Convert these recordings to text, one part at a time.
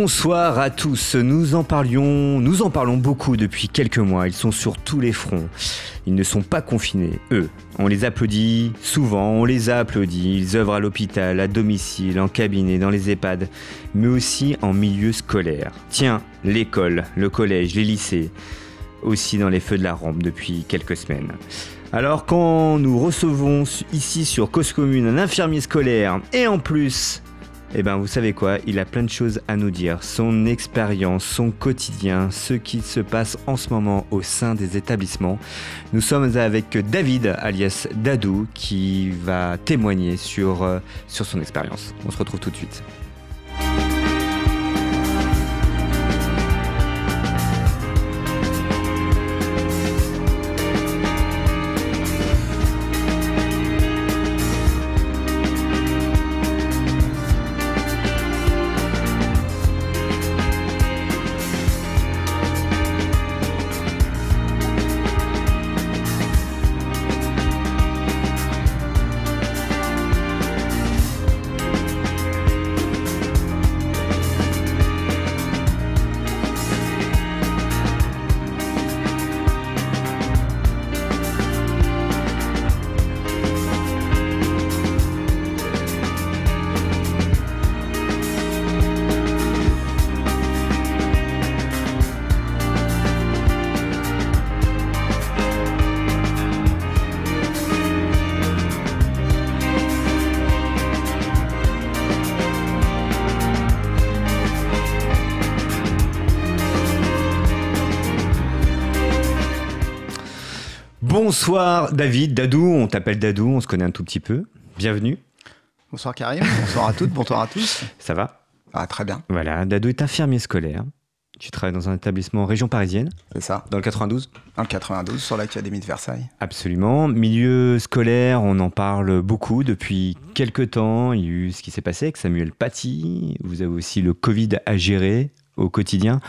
Bonsoir à tous. Nous en parlions, nous en parlons beaucoup depuis quelques mois. Ils sont sur tous les fronts. Ils ne sont pas confinés, eux. On les applaudit souvent, on les a applaudis. Ils œuvrent à l'hôpital, à domicile, en cabinet, dans les EHPAD, mais aussi en milieu scolaire. Tiens, l'école, le collège, les lycées, aussi dans les feux de la rampe depuis quelques semaines. Alors quand nous recevons ici sur Cause Commune un infirmier scolaire et en plus eh bien, vous savez quoi, il a plein de choses à nous dire. Son expérience, son quotidien, ce qui se passe en ce moment au sein des établissements. Nous sommes avec David, alias Dadou, qui va témoigner sur, euh, sur son expérience. On se retrouve tout de suite. Bonsoir David, Dadou, on t'appelle Dadou, on se connaît un tout petit peu. Bienvenue. Bonsoir Karim, bonsoir à toutes, bonsoir à tous. Ça va? Ah très bien. Voilà, Dadou est infirmier scolaire. Tu travailles dans un établissement région parisienne C'est ça. Dans le 92 Dans le 92, sur l'Académie de Versailles. Absolument. Milieu scolaire, on en parle beaucoup depuis quelques temps. Il y a eu ce qui s'est passé avec Samuel Paty. Vous avez aussi le Covid à gérer au quotidien.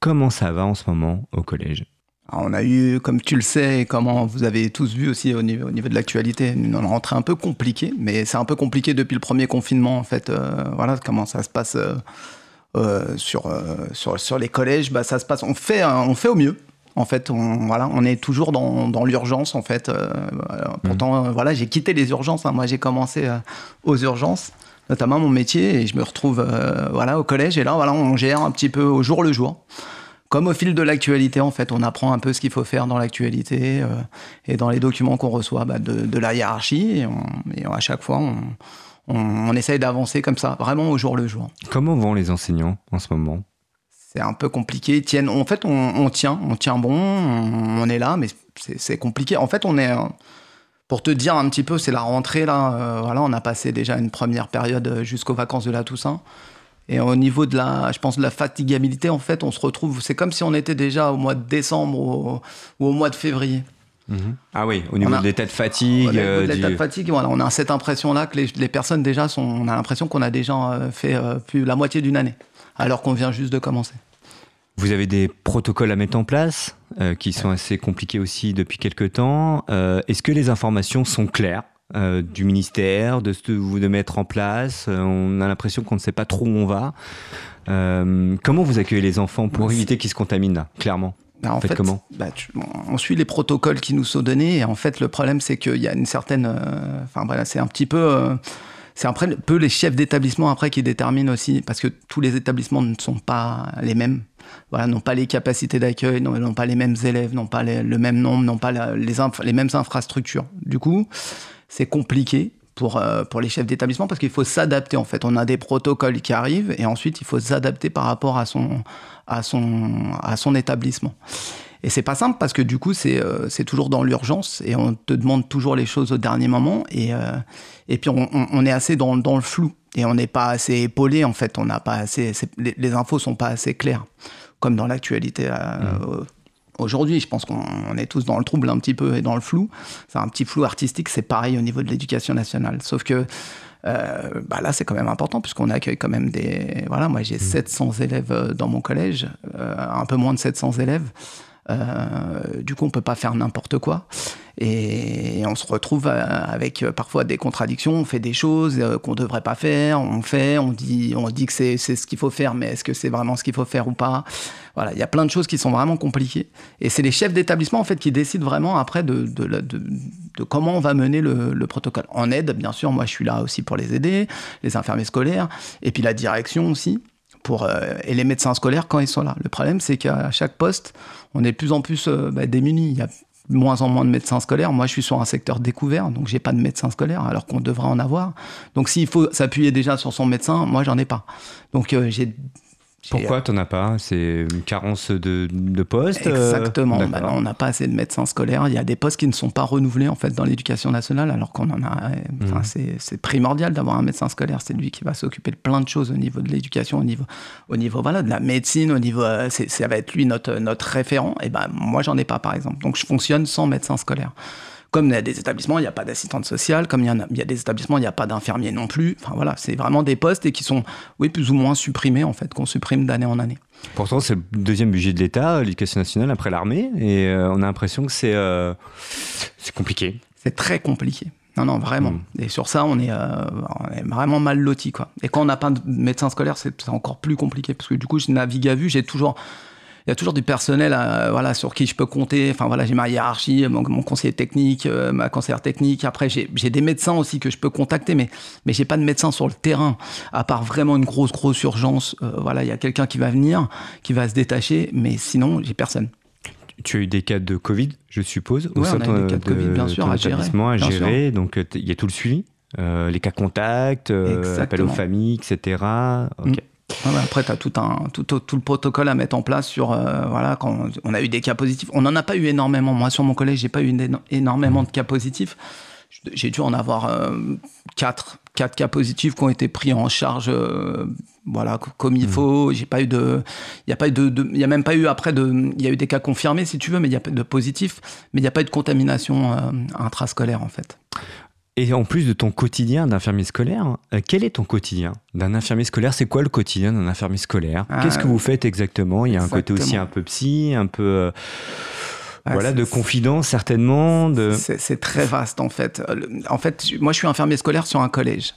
Comment ça va en ce moment au collège? On a eu, comme tu le sais, et comment vous avez tous vu aussi au niveau, au niveau de l'actualité, une rentrée un peu compliquée, mais c'est un peu compliqué depuis le premier confinement, en fait. Euh, voilà comment ça se passe euh, euh, sur, sur, sur les collèges. Bah, ça se passe, on fait, on fait au mieux. En fait, on, voilà, on est toujours dans, dans l'urgence, en fait. pourtant, mmh. voilà, j'ai quitté les urgences. Hein. Moi, j'ai commencé aux urgences, notamment mon métier, et je me retrouve voilà, au collège. Et là, voilà, on gère un petit peu au jour le jour comme au fil de l'actualité, en fait, on apprend un peu ce qu'il faut faire dans l'actualité euh, et dans les documents qu'on reçoit bah, de, la hiérarchie. Et, à chaque fois, on, on, essaye d'avancer comme ça, vraiment au jour le jour. Comment vont les enseignants en ce moment? C'est un peu compliqué. tiennent, en fait, on, tient, on tient bon, on, est là, mais c'est compliqué. En fait, on est. Pour te dire un petit peu, c'est la rentrée là. Euh, voilà, on a passé déjà une première période jusqu'aux vacances de la Toussaint. Et au niveau de la, je pense, de la fatigabilité, en fait, on se retrouve, c'est comme si on était déjà au mois de décembre ou au, mois de février. Mhm. Ah oui, au niveau de l'état de fatigue. Au niveau de euh, l'état de fatigue, voilà, on a cette impression-là que les, personnes déjà sont, on a l'impression qu'on a déjà euh, fait euh, plus la moitié d'une année, alors qu'on vient juste de commencer. Vous avez des protocoles à mettre en place qui sont assez compliqués aussi depuis quelques temps. Est-ce que les informations sont claires? Euh, du ministère, de ce que vous de mettre en place. Euh, on a l'impression qu'on ne sait pas trop où on va. Euh, comment vous accueillez les enfants pour éviter qu'ils se contaminent là, clairement? Bah, en fait, comment? bah, On suit les protocoles qui nous sont donnés et en fait le problème c'est qu'il y a une certaine, enfin voilà, c'est un petit peu, c'est un peu les chefs d'établissement après qui déterminent aussi parce que tous les établissements ne sont pas les mêmes voilà, n'ont pas les capacités d'accueil, n'ont pas les mêmes élèves, n'ont pas le même nombre, n'ont pas les, les, mêmes infrastructures. Du coup, c'est compliqué pour, euh, pour les chefs d'établissement parce qu'il faut s'adapter en fait. On a des protocoles qui arrivent et ensuite il faut s'adapter par rapport à son, à son, à son établissement. Et c'est pas simple parce que du coup c'est euh, toujours dans l'urgence et on te demande toujours les choses au dernier moment et, euh, et puis on, on, est assez dans, dans le flou et on n'est pas assez épaulé en fait. On n'a pas assez les, les, infos sont pas assez claires comme dans l'actualité. Mmh aujourd'hui, je pense qu'on est tous dans le trouble un petit peu et dans le flou. C'est un petit flou artistique, c'est pareil au niveau de l'éducation nationale. Sauf que euh, bah là, c'est quand même important puisqu'on accueille quand même des. Voilà, moi j'ai 700 mmh. élèves euh, dans mon collège, euh, un peu moins de 700 élèves. du coup, on peut pas faire n'importe quoi. Et, on se retrouve avec parfois des contradictions. On fait des choses qu'on ne devrait pas faire. On fait, on dit, on dit que c'est ce qu'il faut faire, mais est-ce que c'est vraiment ce qu'il faut faire ou pas? Voilà, il y a plein de choses qui sont vraiment compliquées. Et c'est les chefs d'établissement en fait qui décident vraiment après de, de, comment on va mener le, le, protocole. En aide, bien sûr, moi je suis là aussi pour les aider, les infirmiers scolaires, et puis la direction aussi. Pour, euh, et les médecins scolaires quand ils sont là. Le problème, c'est qu'à chaque poste, on est de plus en plus euh, bah, démunis. Moins en moins de médecins scolaires. Moi, je suis sur un secteur découvert, donc j'ai pas de médecin scolaire, alors qu'on devrait en avoir. Donc, s'il faut s'appuyer déjà sur son médecin, moi, j'en ai pas. Donc, euh, j'ai pourquoi tu n'en as pas C'est une carence de, de postes euh, Exactement. Bah on n'a pas assez de médecins scolaires. Il y a des postes qui ne sont pas renouvelés en fait dans l'éducation nationale, alors qu'on en a. Enfin, mmh. C'est primordial d'avoir un médecin scolaire. C'est lui qui va s'occuper de plein de choses au niveau de l'éducation, au niveau, au niveau voilà, de la médecine, au niveau. Euh, ça va être lui notre, notre référent. Et ben moi, j'en ai pas par exemple. Donc je fonctionne sans médecin scolaire. Comme il y a des établissements, il n'y a pas d'assistante sociale. Comme il y, a, il y a des établissements, il n'y a pas d'infirmier non plus. Enfin voilà, c'est vraiment des postes et qui sont, oui, plus ou moins supprimés en fait, qu'on supprime d'année en année. Pourtant, c'est le deuxième budget de l'État, l'éducation nationale, après l'armée, et euh, on a l'impression que c'est euh, c'est compliqué. C'est très compliqué. Non, non, vraiment. Hmm. Et sur ça, on est, euh, on est vraiment mal loti, quoi. Et quand on n'a pas de médecin scolaire, c'est encore plus compliqué, parce que du coup, je navigue à vue, j'ai toujours il y a toujours du personnel euh, voilà, sur qui je peux compter. Enfin, voilà, j'ai ma hiérarchie, mon, conseiller technique, euh, ma conseillère technique. Après, j'ai des médecins aussi que je peux contacter, mais, mais j'ai pas de médecin sur le terrain, à part vraiment une grosse, grosse urgence. Euh, voilà, il y a quelqu'un qui va venir, qui va se détacher, mais sinon, j'ai personne. Tu as eu des cas de Covid, je suppose, au sein de, des cas de, Covid, bien sûr, à gérer. À gérer donc, il y a tout le suivi, les cas contacts, appel aux familles, etc. Après, tu as tout, un, tout, tout, le protocole à mettre en place sur. Euh, voilà, quand on a eu des cas positifs. On n'en a pas eu énormément. Moi, sur mon collège, j'ai pas eu énormément de cas positifs. J'ai dû en avoir euh, quatre, quatre cas positifs qui ont été pris en charge. Euh, voilà, comme il mmh. faut. J'ai pas eu de, il y a pas eu de, y a même pas eu après de, il y a eu des cas confirmés si tu veux, mais il y a pas de positifs, mais il n'y a pas eu de contamination intrascolaire en fait. Et en plus de ton quotidien d'infirmier scolaire, euh, quel est ton quotidien d'un infirmier scolaire? C'est quoi le quotidien d'un infirmier scolaire? Ah, Qu'est-ce que vous faites exactement? Il y a un côté aussi un peu psy, un peu... Euh, ah, voilà, de confidence certainement. De... C'est très vaste en fait. En fait, moi je suis infirmier scolaire sur un collège.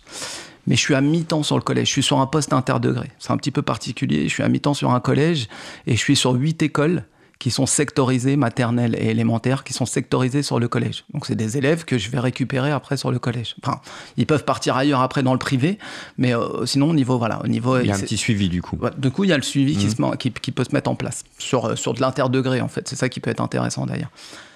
Mais je suis à mi-temps sur le collège. Je suis sur un poste interdegré. C'est un petit peu particulier. Je suis à mi-temps sur un collège et je suis sur huit écoles qui sont sectorisés, maternelles et élémentaires, qui sont sectorisés sur le collège. Donc c'est des élèves que je vais récupérer après sur le collège. Enfin, ils peuvent partir ailleurs après dans le privé, mais euh, sinon au niveau voilà, au niveau il y a un petit suivi du coup. Du coup, il y a le suivi qui, se, qui, qui, peut se mettre en place sur euh, sur de l'interdegré en fait. C'est ça qui peut être intéressant d'ailleurs.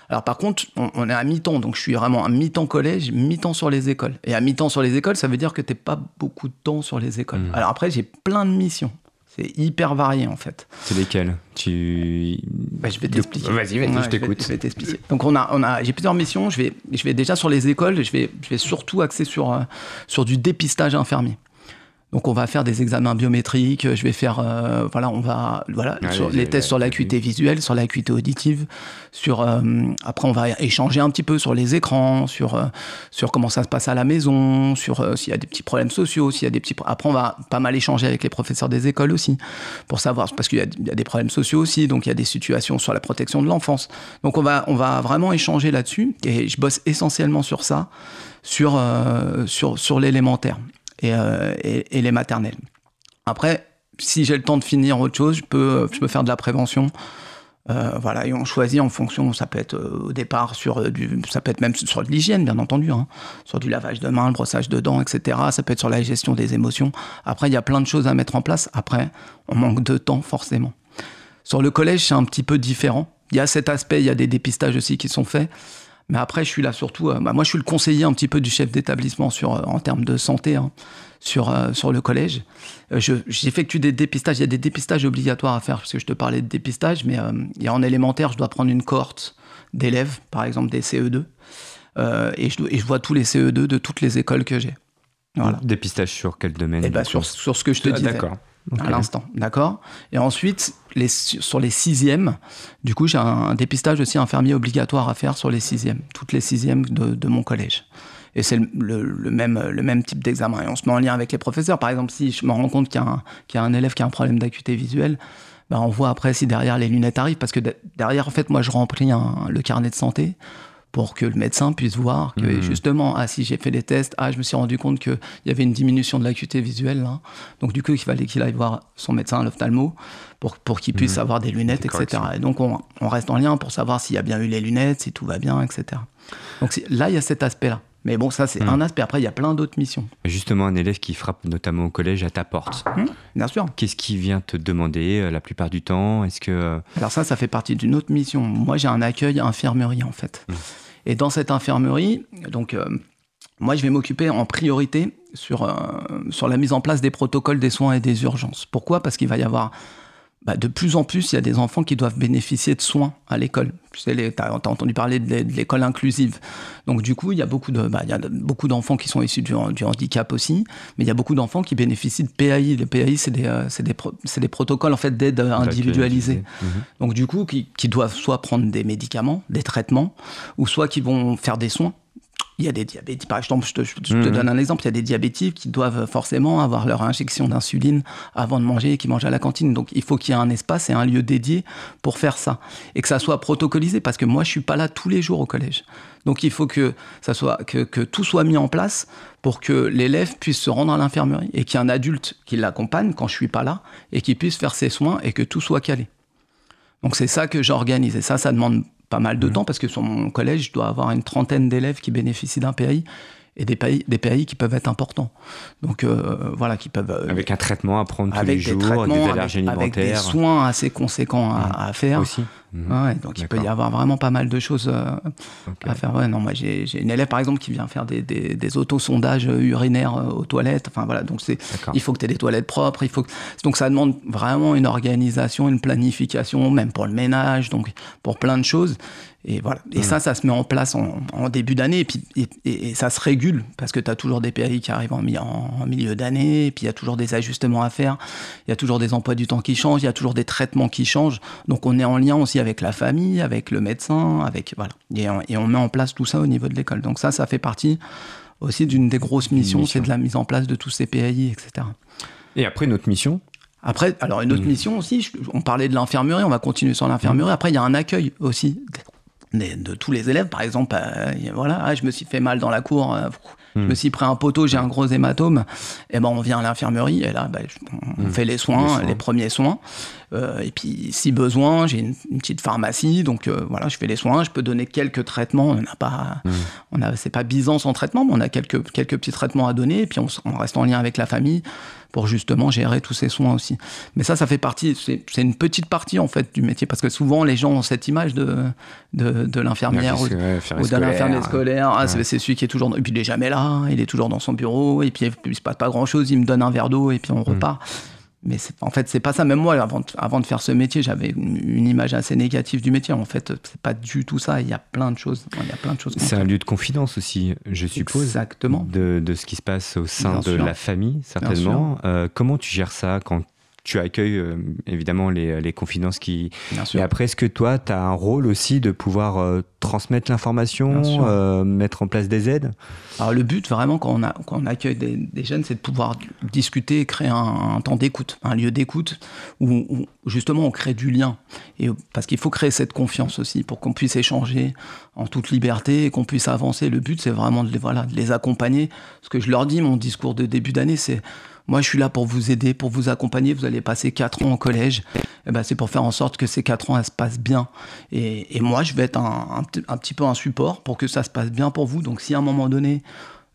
Alors par contre, on, est à mi-temps, donc je suis vraiment à mi-temps collège, mi-temps sur les écoles. Et à mi-temps sur les écoles, ça veut dire que tu n'es pas beaucoup de temps sur les écoles. Mmh. Alors après, j'ai plein de missions. C'est hyper varié en fait. C'est lesquels? Tu bah, je vais t'expliquer. Vas-y, vas je t'écoute. Je vais, t'expliquer. Donc on a, on a, j'ai plusieurs missions. Je vais, je vais déjà sur les écoles. Je vais, je vais surtout axer sur, euh, sur du dépistage infirmier. Donc on va faire des examens biométriques, je vais faire euh, voilà, on va voilà, sur les, tests sur l'acuité visuelle, sur l'acuité auditive, sur euh, après on va échanger un petit peu sur les écrans, sur euh, sur comment ça se passe à la maison, sur s'il y a des petits problèmes sociaux, s'il y a des petits après on va pas mal échanger avec les professeurs des écoles aussi pour savoir parce qu'il y, y, a des problèmes sociaux aussi, donc il y a des situations sur la protection de l'enfance. Donc on va on va vraiment échanger là-dessus et je bosse essentiellement sur ça, sur sur sur l'élémentaire. Euh, et, les maternelles. Après, si j'ai le temps de finir autre chose, je peux, faire de la prévention. Euh, voilà, et on choisit en fonction, ça peut être euh, au départ sur du, ça peut être même sur de l'hygiène, bien entendu, hein, sur du lavage de mains, le brossage de dents, etc. Ça peut être sur la gestion des émotions. Après, il y a plein de choses à mettre en place. Après, on manque de temps, forcément. Sur le collège, c'est un petit peu différent. Il y a cet aspect, il y a des dépistages aussi qui sont faits. Mais après, je suis là surtout. Euh, bah, moi, je suis le conseiller un petit peu du chef d'établissement sur euh, en termes de santé hein, sur euh, sur le collège. J'effectue des dépistages. Il y a des dépistages obligatoires à faire parce que je te parlais de dépistage, mais il y a en élémentaire, je dois prendre une cohorte d'élèves, par exemple des CE2, et je, et, je, vois tous les CE2 de toutes les écoles que j'ai. Voilà. Dépistage sur quel domaine et eh bah, sur, sur ce que je te ah, disais. D'accord à l'instant, d'accord? Et ensuite, sur les sixièmes, du coup, j'ai un, dépistage aussi infirmier obligatoire à faire sur les sixièmes, toutes les sixièmes de, mon collège. Et c'est le, même, type d'examen. Et on se met en lien avec les professeurs. Par exemple, si je me rends compte qu'il y, a un élève qui a un problème d'acuité visuelle, ben on voit après si derrière les lunettes arrivent, parce que derrière, en fait, moi, je remplis le carnet de santé pour que le médecin puisse voir que Mhm. justement, ah si j'ai fait les tests, ah je me suis rendu compte qu'il y avait une diminution de l'acuité visuelle là. Donc du coup, il fallait qu'il aille voir son médecin, l'ophtalmo, pour, pour qu'il puisse Mhm. avoir des lunettes, Des etc. Et donc on, on reste en lien pour savoir s'il y a bien eu les lunettes, si tout va bien, etc. Donc là, il y a cet aspect-là. Mais bon, ça c'est Mhm. un aspect. Après, il y a plein d'autres missions. Justement, un élève qui frappe notamment au collège à ta porte. Bien sûr. Qu'est-ce qu'il vient te demander euh, la plupart du temps? Est-ce que euh, Alors ça, ça fait partie d'une autre mission. Moi, j'ai un accueil infirmerie en fait. Et dans cette infirmerie, donc euh, moi, je vais m'occuper en priorité sur, euh, sur la mise en place des protocoles des soins et des urgences. Pourquoi? Parce qu'il va y avoir bah, de plus en plus, il y a des enfants qui doivent bénéficier de soins à l'école. Tu sais, as entendu parler de l'é- de l'école inclusive. Donc du coup, il y a beaucoup de, bah, il y a beaucoup d'enfants qui sont issus du, du handicap aussi, mais il y a beaucoup d'enfants qui bénéficient de PAI. Les PAI, c'est des, euh, c'est des, pro- c'est des protocoles en fait d'aide individualisée. Donc du coup, qui, qui doivent soit prendre des médicaments, des traitements, ou soit qui vont faire des soins. Il y a des diabétiques, par exemple, je te, je te Mhm. donne un exemple, il y a des diabétiques qui doivent forcément avoir leur injection d'insuline avant de manger et qui mangent à la cantine. Donc il faut qu'il y ait un espace et un lieu dédié pour faire ça. Et que ça soit protocolisé, parce que moi je suis pas là tous les jours au collège. Donc il faut que, ça soit, que, que tout soit mis en place pour que l'élève puisse se rendre à l'infirmerie et qu'il y ait un adulte qui l'accompagne quand je suis pas là et qui puisse faire ses soins et que tout soit calé. Donc c'est ça que j'organise. Et ça, ça demande pas mal de temps parce que sur mon collège, je dois avoir une trentaine d'élèves qui bénéficient d'un PAI et des PAI, des PAI qui peuvent être importants. Donc euh, voilà, qui peuvent... euh, Avec un traitement à prendre tous les des jours, traitements, des avec- allergies avec, des alimentaires soins assez conséquents à, à faire. aussi. Mhm. Ouais, donc il peut y avoir vraiment pas mal de choses euh, à faire. Ouais, non, moi j'ai une élève par exemple qui vient faire des, des, des autosondages urinaires euh, aux toilettes. Enfin voilà, donc c'est il faut que tu aies des toilettes propres. Il faut que- donc ça demande vraiment une organisation, une planification, même pour le ménage, donc pour plein de choses. Et voilà. Et ça, ça se met en place en, en début d'année. Et puis et, et- et ça se régule parce que tu as toujours des PAI qui arrivent en- en milieu d'année. Et puis il y a toujours des ajustements à faire. Il y a toujours des emplois du temps qui changent. Il y a toujours des traitements qui changent. Donc on est en lien aussi avec la famille, avec le médecin, avec voilà. Et on, et on met en place tout ça au niveau de l'école. Donc ça, ça fait partie aussi d'une des grosses missions, mission. c'est de la mise en place de tous ces PAI, etc. Et après, notre mission? Après, alors une autre Mhm. mission aussi, on parlait de l'infirmerie, on va continuer sur l'infirmerie. Après, il y a un accueil aussi de, de tous les élèves. Par exemple, euh, voilà, ah, je me suis fait mal dans la cour, euh, je me suis pris un poteau, j'ai un gros hématome. Et ben, on vient à l'infirmerie et là, ben, on Mhm. fait les soins, Les premiers soins. Euh, et puis, si besoin, j'ai une, une petite pharmacie, donc euh, voilà, je fais les soins. Je peux donner quelques traitements. On n'a pas, Mhm. on a, c'est pas Byzance en traitement, mais on a quelques quelques petits traitements à donner. Et puis, on reste en lien avec la famille pour justement gérer tous ces soins aussi. Mais ça, ça fait partie, c'est une petite partie en fait du métier parce que souvent les gens ont cette image de, de, de l'infirmière ou, ou d'un scolaire. scolaire. Ah, c'est Ouais. c'est celui qui est toujours. dans- Et puis il est jamais là, il est toujours dans son bureau et puis il se passe pas grand chose. Il me donne un verre d'eau et puis on Mm. repart. Mais en fait, c'est pas ça. Même moi, avant de, avant de faire ce métier, j'avais une, une image assez négative du métier. En fait, c'est pas du tout ça. Il y a plein de choses. Il y a plein de choses. C'est un lieu de confidence aussi, je suppose. Exactement. De, de ce qui se passe au sein Bien de sûr. la famille, certainement. Euh, comment tu gères ça quand tu accueilles euh, évidemment les, les confidences qui. Bien sûr. Et après, est-ce que toi, tu as un rôle aussi de pouvoir euh, transmettre l'information, euh, mettre en place des aides? Alors le but vraiment quand on, a, quand on accueille des, des jeunes, c'est de pouvoir discuter, et créer un, un temps d'écoute, un lieu d'écoute où, où, justement on crée du lien. Et, parce qu'il faut créer cette confiance aussi pour qu'on puisse échanger en toute liberté et qu'on puisse avancer. Le but c'est vraiment de les, voilà, de les accompagner. Ce que je leur dis, mon discours de début d'année, c'est moi je suis là pour vous aider, pour vous accompagner. Vous allez passer quatre ans au collège. Eh ben, c'est pour faire en sorte que ces quatre ans elles se passent bien. Et, et moi je vais être un, un petit peu un support pour que ça se passe bien pour vous. Donc si à un moment donné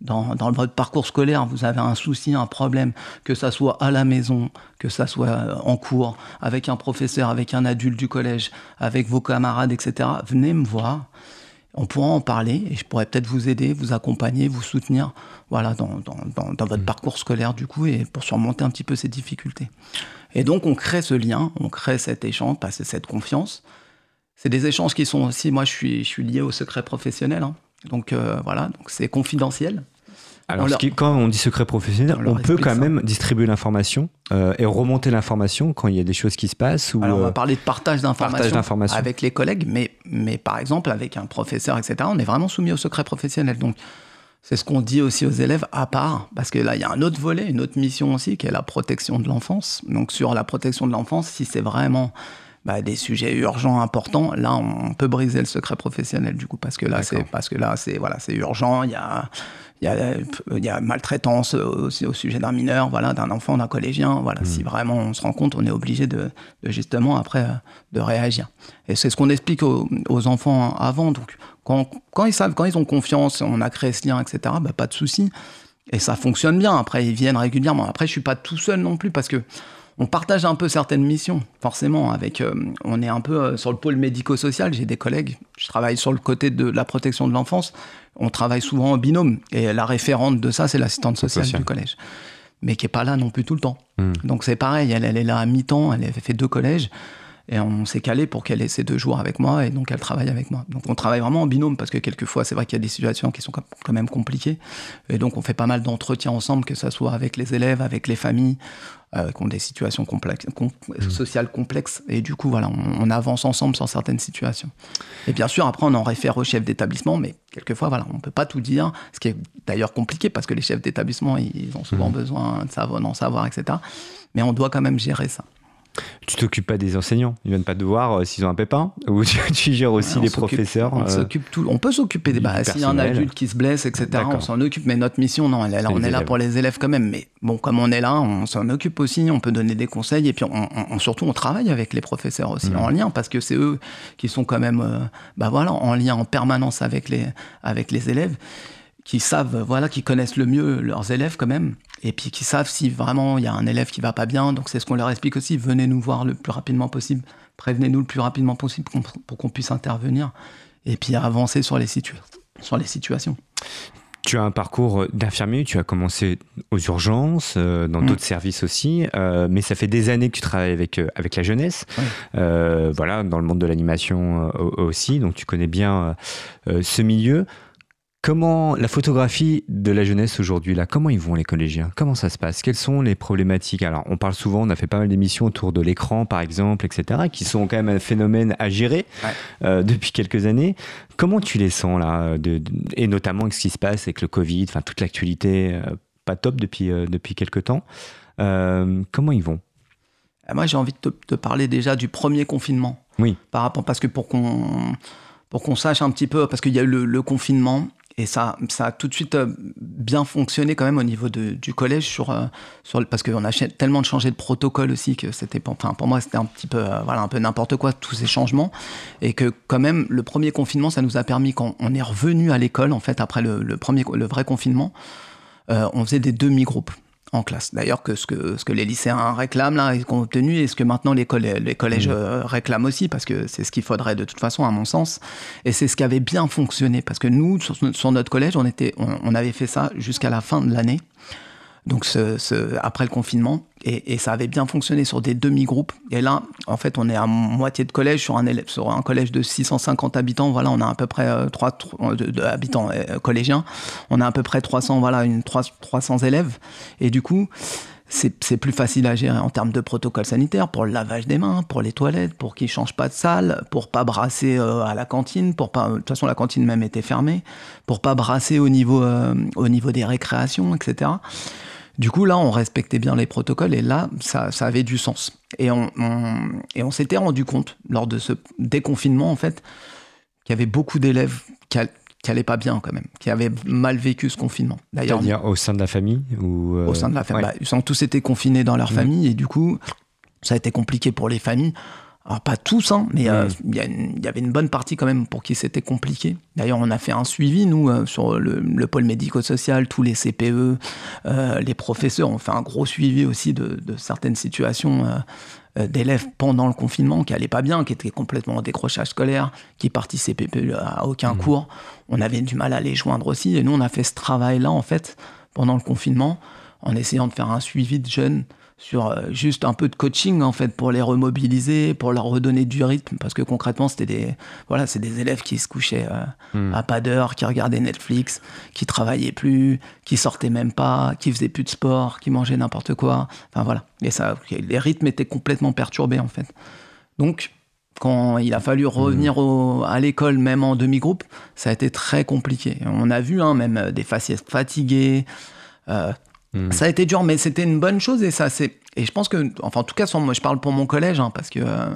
dans, dans votre parcours scolaire, vous avez un souci, un problème, que ça soit à la maison, que ça soit euh, en cours, avec un professeur, avec un adulte du collège, avec vos camarades, etc., venez me voir. On pourra en parler et je pourrais peut-être vous aider, vous accompagner, vous soutenir voilà, dans, dans, dans, dans votre parcours scolaire du coup et pour surmonter un petit peu ces difficultés. Et donc on crée ce lien, on crée cet échange, passer cette confiance. C'est des échanges qui sont aussi, moi je suis, je suis lié au secret professionnel, hein. donc euh, voilà, donc c'est confidentiel. Alors, On ce leur- qui- quand on dit secret professionnel, On peut quand ça. même distribuer l'information euh, et remonter l'information quand il y a des choses qui se passent. Ou, Alors, on euh, va parler de partage d'informations avec les collègues, mais, mais par exemple, avec un professeur, etc., on est vraiment soumis au secret professionnel. Donc, c'est ce qu'on dit aussi aux élèves à part, parce que là, il y a un autre volet, une autre mission aussi, qui est la protection de l'enfance. Donc, sur la protection de l'enfance, si c'est vraiment bah, des sujets urgents, importants, là, on peut briser le secret professionnel du coup, parce que là, c'est voilà, c'est urgent. Il y a il y a, il y a maltraitance aussi au sujet d'un mineur, voilà, d'un enfant, d'un collégien. Voilà, si hmm. vraiment on se rend compte, on est obligé de, de justement après de réagir. Et c'est ce qu'on explique aux, aux, enfants avant. Donc, quand, quand, ils savent, quand ils ont confiance, on a créé ce lien, etc. Bah, pas de souci. Et ça fonctionne bien. Après, ils viennent régulièrement. Après, je suis pas tout seul non plus parce que on partage un peu certaines missions, forcément. Avec, euh, on est un peu euh, sur le pôle médico-social. J'ai des collègues. Je travaille sur le côté de la protection de l'enfance. On travaille souvent en binôme. Et la référente de ça, c'est l'assistante sociale du collège, mais qui est pas là non plus tout le temps. Hmm. Donc c'est pareil. Elle, elle est là à mi-temps. Elle a fait deux collèges. Et on s'est calé pour qu'elle ait ces deux jours avec moi et donc elle travaille avec moi. Donc on travaille vraiment en binôme parce que quelquefois c'est vrai qu'il y a des situations qui sont quand même compliquées. Et donc on fait pas mal d'entretiens ensemble, que ce soit avec les élèves, avec les familles, euh, qui ont des situations complexes, mmh. sociales complexes. Et du coup, voilà, on, on, avance ensemble sur certaines situations. Et bien sûr, après, on en réfère au chef d'établissement, mais quelquefois, voilà, on ne peut pas tout dire, ce qui est d'ailleurs compliqué parce que les chefs d'établissement, ils ont souvent mmh. besoin de savoir, d'en savoir, etc. Mais on doit quand même gérer ça. Tu t'occupes pas des enseignants Ils viennent pas te voir euh, s'ils ont un pépin Ou tu, gères aussi les professeurs On, euh, tout, on peut s'occuper des. Bah, S'il y a un adulte qui se blesse, etc., on s'en occupe. Mais notre mission, non, elle on est là pour les élèves quand même. Mais bon, comme on est là, on s'en occupe aussi. On peut donner des conseils. Et puis on, surtout, on travaille avec les professeurs aussi, mmh. en lien, parce que c'est eux qui sont quand même euh, bah voilà, en lien en permanence avec les, avec les élèves qui savent, voilà, qui connaissent le mieux leurs élèves quand même, et puis qui savent si vraiment il y a un élève qui va pas bien. Donc c'est ce qu'on leur explique aussi. Venez nous voir le plus rapidement possible, prévenez-nous le plus rapidement possible pour qu'on puisse intervenir et puis avancer sur les, sur les situations. Tu as un parcours d'infirmier, tu as commencé aux urgences, euh, dans mm. d'autres services aussi, euh, mais ça fait des années que tu travailles avec, euh, avec la jeunesse, voilà, dans le monde de l'animation aussi, donc tu connais bien ce milieu. Comment la photographie de la jeunesse aujourd'hui, là, comment ils vont les collégiens Comment ça se passe? Quelles sont les problématiques? Alors, on parle souvent, on a fait pas mal d'émissions autour de l'écran, par exemple, etc., qui sont quand même un phénomène à gérer euh, depuis quelques années. Comment tu les sens là de, Et notamment avec ce qui se passe avec le Covid, enfin toute l'actualité euh, pas top depuis euh, depuis quelques temps. comment ils vont? Moi, j'ai envie de te, parler déjà du premier confinement. Oui. Par rapport parce que pour qu'on pour qu'on sache un petit peu, parce qu'il y a eu le confinement, et ça, ça a tout de suite euh, bien fonctionné quand même au niveau du collège sur, euh, parce qu'on a tellement changé de protocole aussi que c'était, pour moi c'était un petit peu, euh, voilà, un peu n'importe quoi tous ces changements. Et que quand même le premier confinement ça nous a permis quand on est revenu à l'école en fait après le, le premier, le vrai confinement, on faisait des demi-groupes en classe. D'ailleurs, que ce, que ce que les lycéens réclament là, et qu'on obtenu, et ce que maintenant les, les collèges mmh. euh, réclament aussi, parce que c'est ce qu'il faudrait de toute façon, à mon sens. Et c'est ce qui avait bien fonctionné, parce que nous, sur, notre collège, on, était, on avait fait ça jusqu'à la fin de l'année donc ce, après le confinement, et, ça avait bien fonctionné sur des demi-groupes. Et là, en fait, on est à moitié de collège sur un, élève, sur un collège de 650 habitants. Voilà, on a à peu près euh, 3, de, habitants euh, collégiens. On a à peu près 300, voilà, une, 3, 300 élèves. Et du coup, c'est plus facile à gérer en termes de protocole sanitaire pour le lavage des mains, pour les toilettes, pour qu'ils changent pas de salle, pour pas brasser euh, à la cantine, pour pas de toute façon la cantine même était fermée, pour pas brasser au niveau euh, au niveau des récréations, etc. Du coup, là, on respectait bien les protocoles et là, ça, ça avait du sens. Et on, et on s'était rendu compte, lors de ce déconfinement, en fait, qu'il y avait beaucoup d'élèves qui, qui allait pas bien quand même, qui avait mal vécu ce confinement. D'ailleurs, au sein de la famille ou euh, Au sein de la famille. Bah, ils ont tous été confinés dans leur mmh. famille et du coup, ça a été compliqué pour les familles. Alors pas tous, hein, mais euh, mmh. il y, avait une bonne partie quand même pour qui c'était compliqué. D'ailleurs, on a fait un suivi, nous, euh, sur le, pôle médico-social, tous les CPE, les professeurs, on fait un gros suivi aussi de, de certaines situations d'élèves pendant le confinement qui allaient pas bien, qui étaient complètement en décrochage scolaire, qui participaient à aucun mmh. cours. On avait du mal à les joindre aussi. Et nous, on a fait ce travail-là, en fait, pendant le confinement, en essayant de faire un suivi de jeunes sur euh, juste un peu de coaching en fait pour les remobiliser, pour leur redonner du rythme parce que concrètement c'était des voilà c'est des élèves qui se couchaient euh, hmm. à pas d'heure, qui regardaient Netflix, qui travaillaient plus, qui sortaient même pas, qui faisaient plus de sport, qui mangeaient n'importe quoi. Enfin voilà et ça les rythmes étaient complètement perturbés en fait. Donc quand il a fallu revenir hmm. à l'école, même en demi-groupe, ça a été très compliqué. On a vu hein, même des faciès fatigués, euh, Hmm. Ça a été dur, mais c'était une bonne chose et ça c'est et je pense que enfin en tout cas moi je parle pour mon collège hein, parce que euh,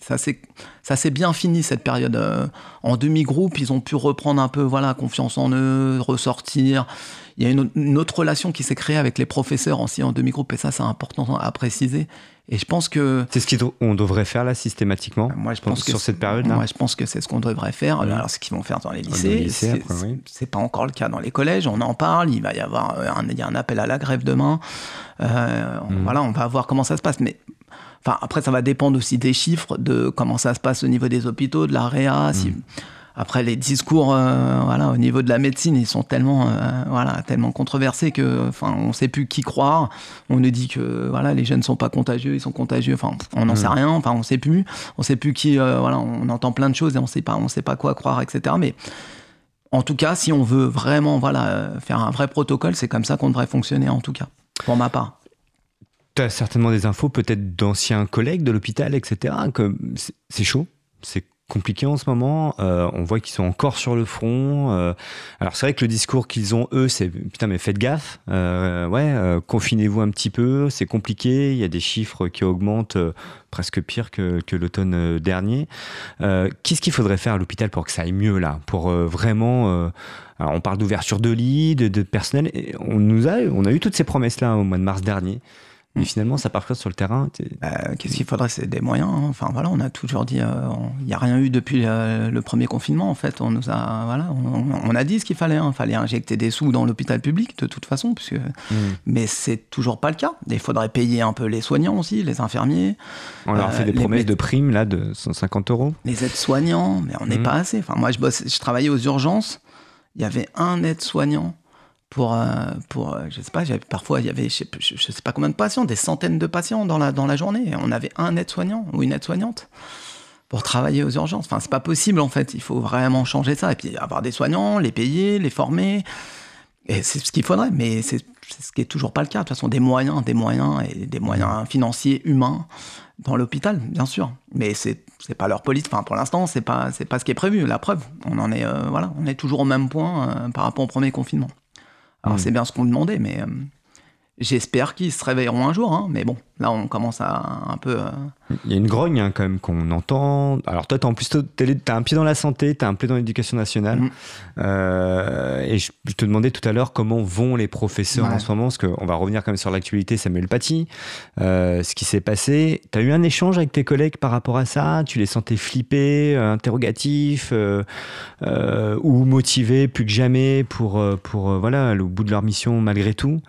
ça c'est ça s'est bien fini cette période euh, en demi-groupe ils ont pu reprendre un peu voilà confiance en eux ressortir il y a une, autre relation qui s'est créée avec les professeurs aussi en demi-groupe et ça c'est important à préciser et je pense que c'est ce qu'on devrait faire là systématiquement. Moi, je pense sur que cette période. là Moi, je pense que c'est ce qu'on devrait faire. Alors, ce qu'ils vont faire dans les lycées, c'est pas encore le cas dans les collèges. On en parle. Il va y avoir un, il y a un appel à la grève demain. Euh, mm. Voilà, on va voir comment ça se passe. Mais enfin, après, ça va dépendre aussi des chiffres, de comment ça se passe au niveau des hôpitaux, de la réa. Si, mm. Après, les discours, euh, voilà, au niveau de la médecine, ils sont tellement, euh, voilà, tellement controversés que, enfin, on ne sait plus qui croire. On nous dit que, voilà, les jeunes sont pas contagieux, ils sont contagieux. Enfin, on n'en sait mm. rien. Enfin, on sait plus. On sait plus qui. Euh, voilà, on entend plein de choses et on sait pas, on sait pas quoi croire, etc. Mais en tout cas, si on veut vraiment, voilà, faire un vrai protocole, c'est comme ça qu'on devrait fonctionner, en tout cas, pour ma part. Tu as certainement des infos, peut-être d'anciens collègues de l'hôpital, etc. Que c'est chaud, c'est compliqué en ce moment. Euh, on voit qu'ils sont encore sur le front. Euh, alors c'est vrai que le discours qu'ils ont eux, c'est putain mais faites gaffe. Euh, ouais, confinez-vous un petit peu. C'est compliqué. Il y a des chiffres qui augmentent presque pire que, l'automne dernier. Qu'est-ce qu'il faudrait faire à l'hôpital pour que ça aille mieux là, pour vraiment on parle d'ouverture de lits, de, personnel. on a, on a eu toutes ces promesses là au mois de mars dernier. Mais mm. finalement, ça part sur le terrain. Bah, qu'est-ce qu'il faudrait? C'est des moyens. Hein. Enfin voilà, on a toujours dit, euh, il n'y a rien eu depuis euh, le premier confinement. En fait, on nous a, voilà, on, a dit ce qu'il fallait. Il hein. fallait injecter des sous dans l'hôpital public de toute façon, puisque, mm. mais c'est toujours pas le cas. Il faudrait payer un peu les soignants aussi, les infirmiers. On leur a fait des euh, promesses de primes là de 150 euros. Les aides-soignants, mais on n'est mm. pas assez. Enfin moi, je bosse, je travaillais aux urgences. Il y avait un aide-soignant pour, euh, pour euh, je sais pas, parfois il y avait, je sais, sais, pas combien de patients, des centaines de patients dans la, dans la journée. On avait un aide-soignant ou une aide-soignante pour travailler aux urgences. Enfin, c'est pas possible en fait. Il faut vraiment changer ça et puis avoir des soignants, les payer, les former. Et c'est ce qu'il faudrait, mais c'est ce qui est toujours pas le cas. De toute façon, des moyens, des moyens et des moyens financiers, humains dans l'hôpital, bien sûr. Mais c'est c'est pas leur politique. Enfin, pour l'instant, c'est pas c'est pas ce qui est prévu. La preuve, on en est euh, voilà, on est toujours au même point par rapport au premier confinement. Alors, hmm. c'est bien ce qu'on demandait, mais euh, j'espère qu'ils se réveilleront un jour. Hein, mais bon, là, on commence à un peu. Euh, Il y a une grogne hein, quand même qu'on entend. Alors, toi, as en plus, tu as un pied dans la santé, tu as un pied dans l'éducation nationale. Hmm. Euh, et je, te demandais tout à l'heure comment vont les professeurs en ce moment, parce qu'on va revenir quand même sur l'actualité Samuel Paty, ce qui s'est passé. Tu as eu un échange avec tes collègues par rapport à ça? Tu les sentais flippés, interrogatifs euh, ou motivés plus que jamais pour, euh, pour euh, voilà, le bout de leur mission malgré tout?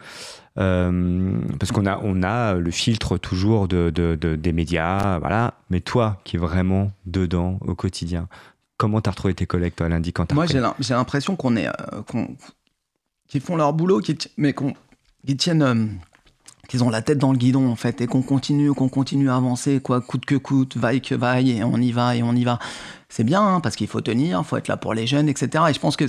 Parce qu'on a, on a le filtre toujours de, de, des médias, voilà. Mais toi, qui es vraiment dedans au quotidien, comment t'as retrouvé tes collègues, toi, lundi, quand Moi, j'ai l'impression qu'on est, qu'ils font leur boulot, mais qu'ils tiennent, qu'ils ont la tête dans le guidon, en fait, et qu'on continue, qu'on continue à avancer, quoi, coûte que coûte, vaille que vaille, et on y va, et on y va c'est bien hein, parce qu'il faut tenir, il faut être là pour les jeunes, etc. Et je pense que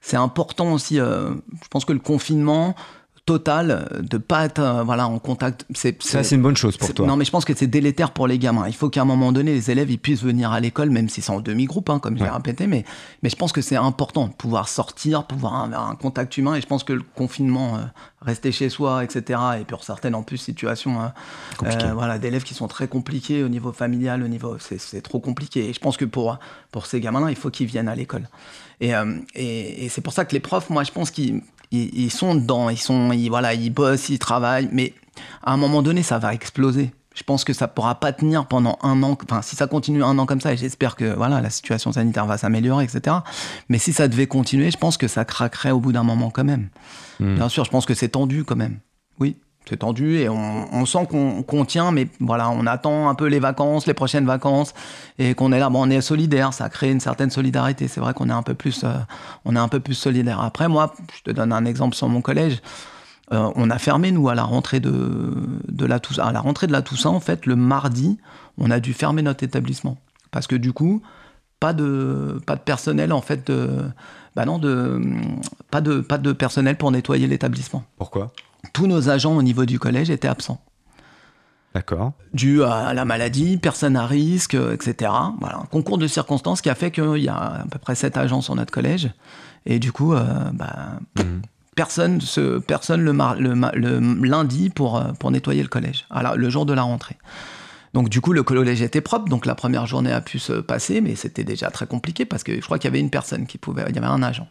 c'est important aussi. Euh, je pense que le confinement, total de pas être euh, voilà en contact. C'est ça c'est une bonne chose pour toi. Non mais je pense que c'est délétère pour les gamins. Il faut qu'à un moment donné les élèves ils puissent venir à l'école même si c'est en demi groupe hein, comme je l'ai répété mais mais je pense que c'est important de pouvoir sortir pouvoir avoir un contact humain et je pense que le confinement euh, rester chez soi etc et pour certaines en plus situations hein, euh, voilà d'élèves qui sont très compliqués au niveau familial au niveau c'est trop compliqué. Et je pense que pour pour ces gamins là il faut qu'ils viennent à l'école. Et, et, et c'est pour ça que les profs moi je pense qu'ils ils, sont dedans, ils sont, voilà, ils bossent, ils travaillent, mais à un moment donné, ça va exploser. Je pense que ça pourra pas tenir pendant un an. Enfin, si ça continue un an comme ça, et j'espère que voilà, la situation sanitaire va s'améliorer, etc. Mais si ça devait continuer, je pense que ça craquerait au bout d'un moment quand même. Hmm. Bien sûr, je pense que c'est tendu quand même. Oui c'est tendu et on, sent qu'on tient, mais voilà, on attend un peu les vacances, les prochaines vacances, et qu'on est là. Bon, on est solidaire, ça crée une certaine solidarité. C'est vrai qu'on est un peu plus, euh, solidaire. Après, moi, je te donne un exemple sur mon collège. Euh, on a fermé nous à la rentrée de, la Toussaint, à la rentrée de la Toussaint en fait le mardi, on a dû fermer notre établissement parce que du coup, pas de personnel en fait bah non pas de personnel pour nettoyer l'établissement. Pourquoi? Tous nos agents au niveau du collège étaient absents. D'accord. Dû à la maladie, personne à risque, etc. Voilà, un concours de circonstances qui a fait qu'il y a à peu près sept agents sur notre collège. Et du coup, euh, bah, mhm. personne, se, personne le, le, lundi pour, euh, pour nettoyer le collège, alors, le jour de la rentrée. Donc du coup, le collège était propre, donc la première journée a pu se passer, mais c'était déjà très compliqué parce que je crois qu'il y avait une personne qui pouvait, il y avait un agent.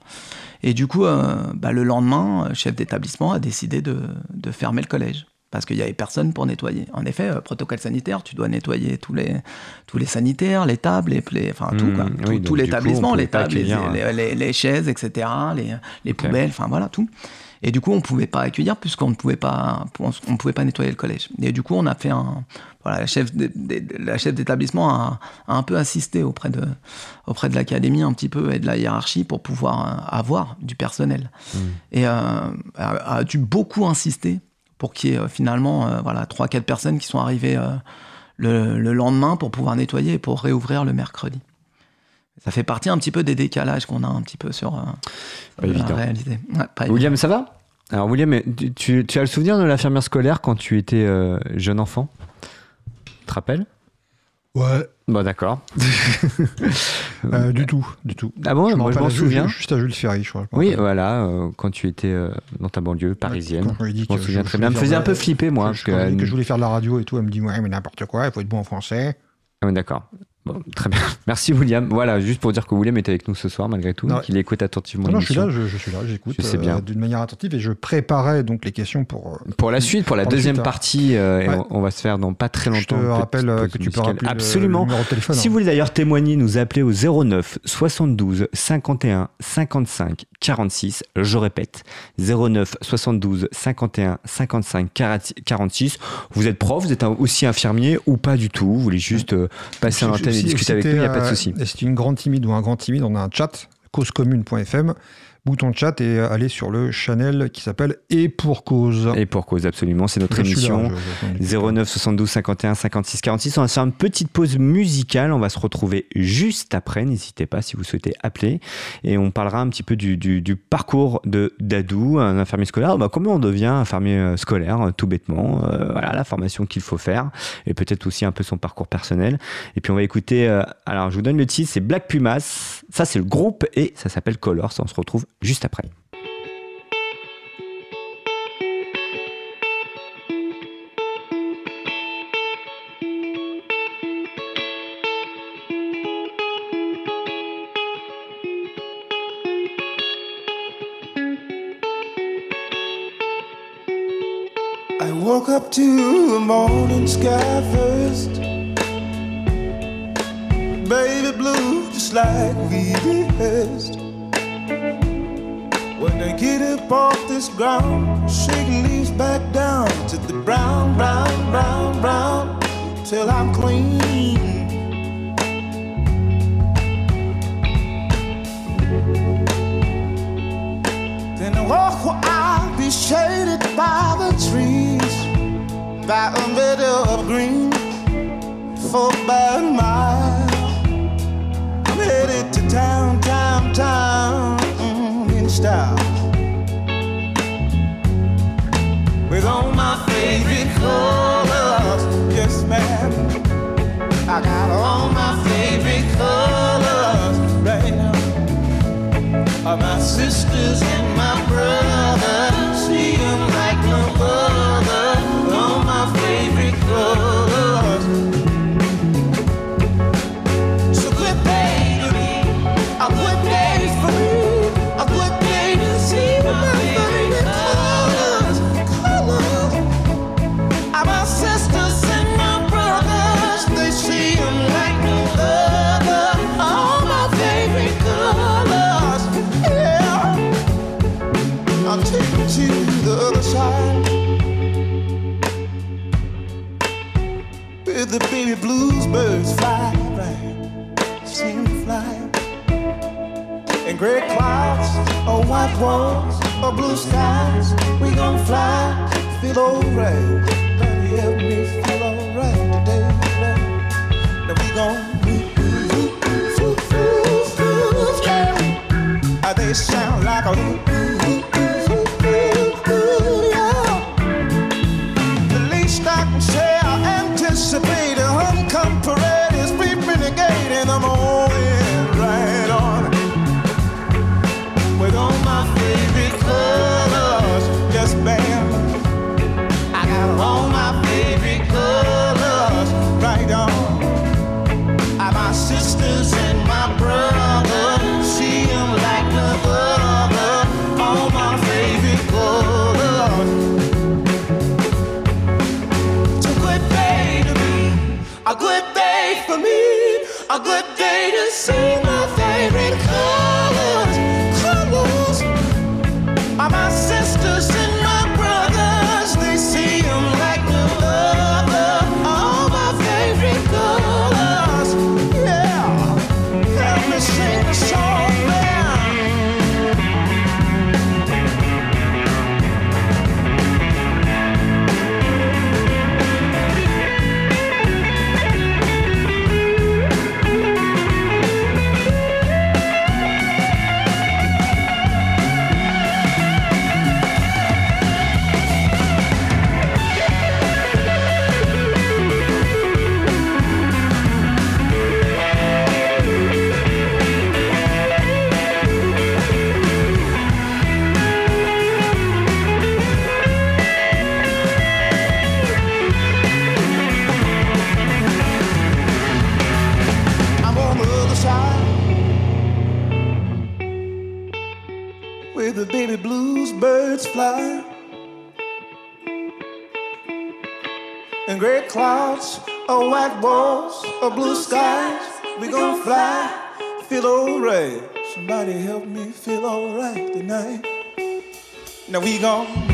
Et du coup, euh, bah, le lendemain, le chef d'établissement a décidé de, de fermer le collège parce qu'il n'y avait personne pour nettoyer. En effet, euh, protocole sanitaire, tu dois nettoyer tous les, tous les sanitaires, les tables, les, enfin tout, quoi. Mmh, tout, l'établissement, les tables, les, les, chaises, etc., les, les poubelles, enfin voilà, tout. Et du coup, on ne pouvait pas accueillir puisqu'on ne pouvait pas, on, pouvait pas nettoyer le collège. Et du coup, on a fait un, voilà, la chef, la chef d'établissement a, un peu assisté auprès de, auprès de l'académie un petit peu et de la hiérarchie pour pouvoir euh, avoir du personnel. Mmh. Et euh, a, dû beaucoup insister pour qu'il y ait euh, finalement euh, voilà, 3-4 personnes qui sont arrivées euh, le, lendemain pour pouvoir nettoyer et pour réouvrir le mercredi. Ça fait partie un petit peu des décalages qu'on a un petit peu sur la réalité. William, ça va? Alors William, tu, tu, as le souvenir de l'infirmière scolaire quand tu étais jeune enfant? Tu te rappelles? Ouais. Bah d'accord. Euh, du tout, du tout. Ah bon, je moi je m'en souviens. Juste à Jules Ferry, je crois. Oui, voilà, euh, quand tu étais euh, dans ta banlieue parisienne. Je, m'en souviens très bien. Ça me faisait un peu flipper, moi. Je, que, que je voulais faire de la radio et tout, elle me dit, ouais, mais n'importe quoi, il faut être bon en français. Ah, d'accord. Bon, très bien. Merci William. Voilà, juste pour dire que William était avec nous ce soir malgré tout, qu'il écoute attentivement. Non, non je suis là, je, suis là, j'écoute euh, d'une manière attentive et je préparais donc les questions pour euh, pour la suite, pour la deuxième partie. Euh, et on, va se faire dans pas très longtemps. Je te rappelle que tu peux rappeler absolument. Le téléphone. Si hein. vous voulez d'ailleurs témoigner, nous appeler au 09 72 51 55 46. Je répète, 09 72 51 55 46. Vous êtes prof, vous êtes aussi infirmier ou pas du tout? Vous voulez juste passer un et discuter avec nous, il n'y a pas de souci. Et si une grande timide ou un grand timide, on a un chat, causecommune.fm bouton de chat et aller sur le channel qui s'appelle Et pour cause. Et pour cause, absolument. C'est notre émission 09 72 51 56 46. On va faire une petite pause musicale. On va se retrouver juste après. N'hésitez pas si vous souhaitez appeler. Et on parlera un petit peu du, du, parcours de Dadou, un infirmier scolaire. Bah, comment on devient infirmier euh, scolaire, euh, tout bêtement. Euh, voilà, la formation qu'il faut faire. Et peut-être aussi un peu son parcours personnel. Et puis on va écouter. alors, je vous donne le titre. C'est Black Pumas. Ça, c'est le groupe et ça s'appelle Colors. On se retrouve juste après. I woke up to the morning sky first. Baby blue, just like we rehearsed. I get up off this ground, shaking leaves back down to the brown, brown, brown, brown, till I'm clean. Then walk where I'll be shaded by the trees, by a meadow of green, for about a mile. I'm headed to town, town, town in style. With all my favorite colors, yes, ma'am. I got all my favorite colors right now. My sisters and my brothers, the baby blues birds fly, right? See them fly. And gray clouds, or white walls, or blue skies, we gon' fly, feel alright. Baby, help me feel alright today. Now we gon' they sound like a white walls or blue skies. We gonna fly, feel alright. Somebody help me feel alright tonight. Now we gon'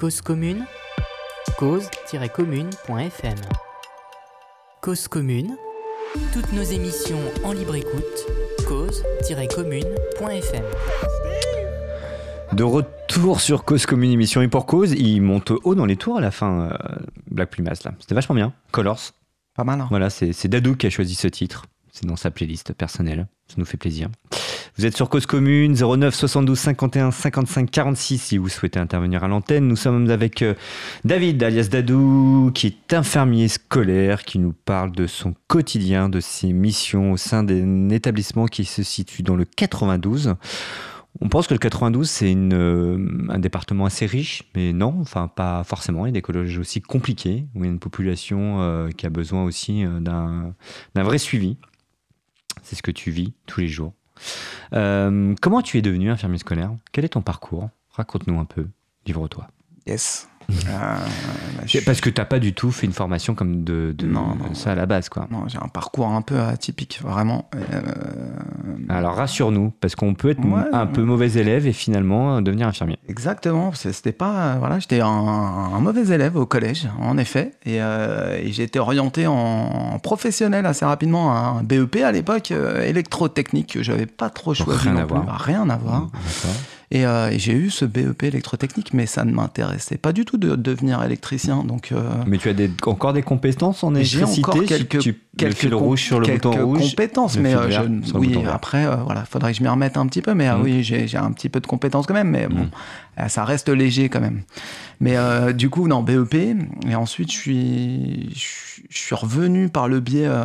Cause commune, cause-commune.fm. Cause commune, toutes nos émissions en libre écoute, cause-commune.fm. De retour sur Cause Commune émission et pour cause, il monte haut dans les tours à la fin, euh, Black Pumas là. C'était vachement bien. Colors. Pas mal. hein. Voilà, c'est c'est Dadou qui a choisi ce titre. C'est dans sa playlist personnelle. Ça nous fait plaisir. Vous êtes sur Cause Commune, 09 72 51 55 46 si vous souhaitez intervenir à l'antenne. Nous sommes avec euh, David, alias Dadou, qui est infirmier scolaire, qui nous parle de son quotidien, de ses missions au sein d'un établissement qui se situe dans le 92. On pense que le 92, c'est euh, un département assez riche, mais non, enfin pas forcément. Il y a des collèges aussi compliqués, où il y a une population euh, qui a besoin aussi d'un vrai suivi. C'est ce que tu vis tous les jours. Euh, comment tu es devenu infirmier scolaire? Quel est ton parcours? Raconte-nous un peu. Livre-toi. Yes. Euh, je- C'est Parce que tu n'as pas du tout fait une formation comme de, de Non, non. ça à la base. quoi. Non, j'ai un parcours un peu atypique, vraiment. Euh, Alors rassure-nous, parce qu'on peut être Ouais, un peu mauvais élève et finalement euh, devenir infirmier. Exactement, c'était pas voilà, j'étais un, un mauvais élève au collège, en effet, et, euh, et j'ai été orienté en professionnel assez rapidement, à un BEP à l'époque, électrotechnique que j'avais pas trop choisi Rien non à plus, voir. rien à voir. D'accord. Et, euh, et j'ai eu ce BEP électrotechnique, mais ça ne m'intéressait pas du tout de devenir électricien. Donc, euh, Mais tu as des, encore des compétences en j'ai électricité encore quelques, tu, le quelques fil com- rouge sur le quelques bouton rouge. compétences, mais euh, je- oui, après, euh, voilà, faudrait que je m'y remette un petit peu, mais euh, Mhm. oui, j'ai j'ai un petit peu de compétences quand même, mais bon, Mhm. euh, ça reste léger quand même. Mais euh, du coup, non, BEP, et ensuite, je suis, je je suis revenu par le biais, euh,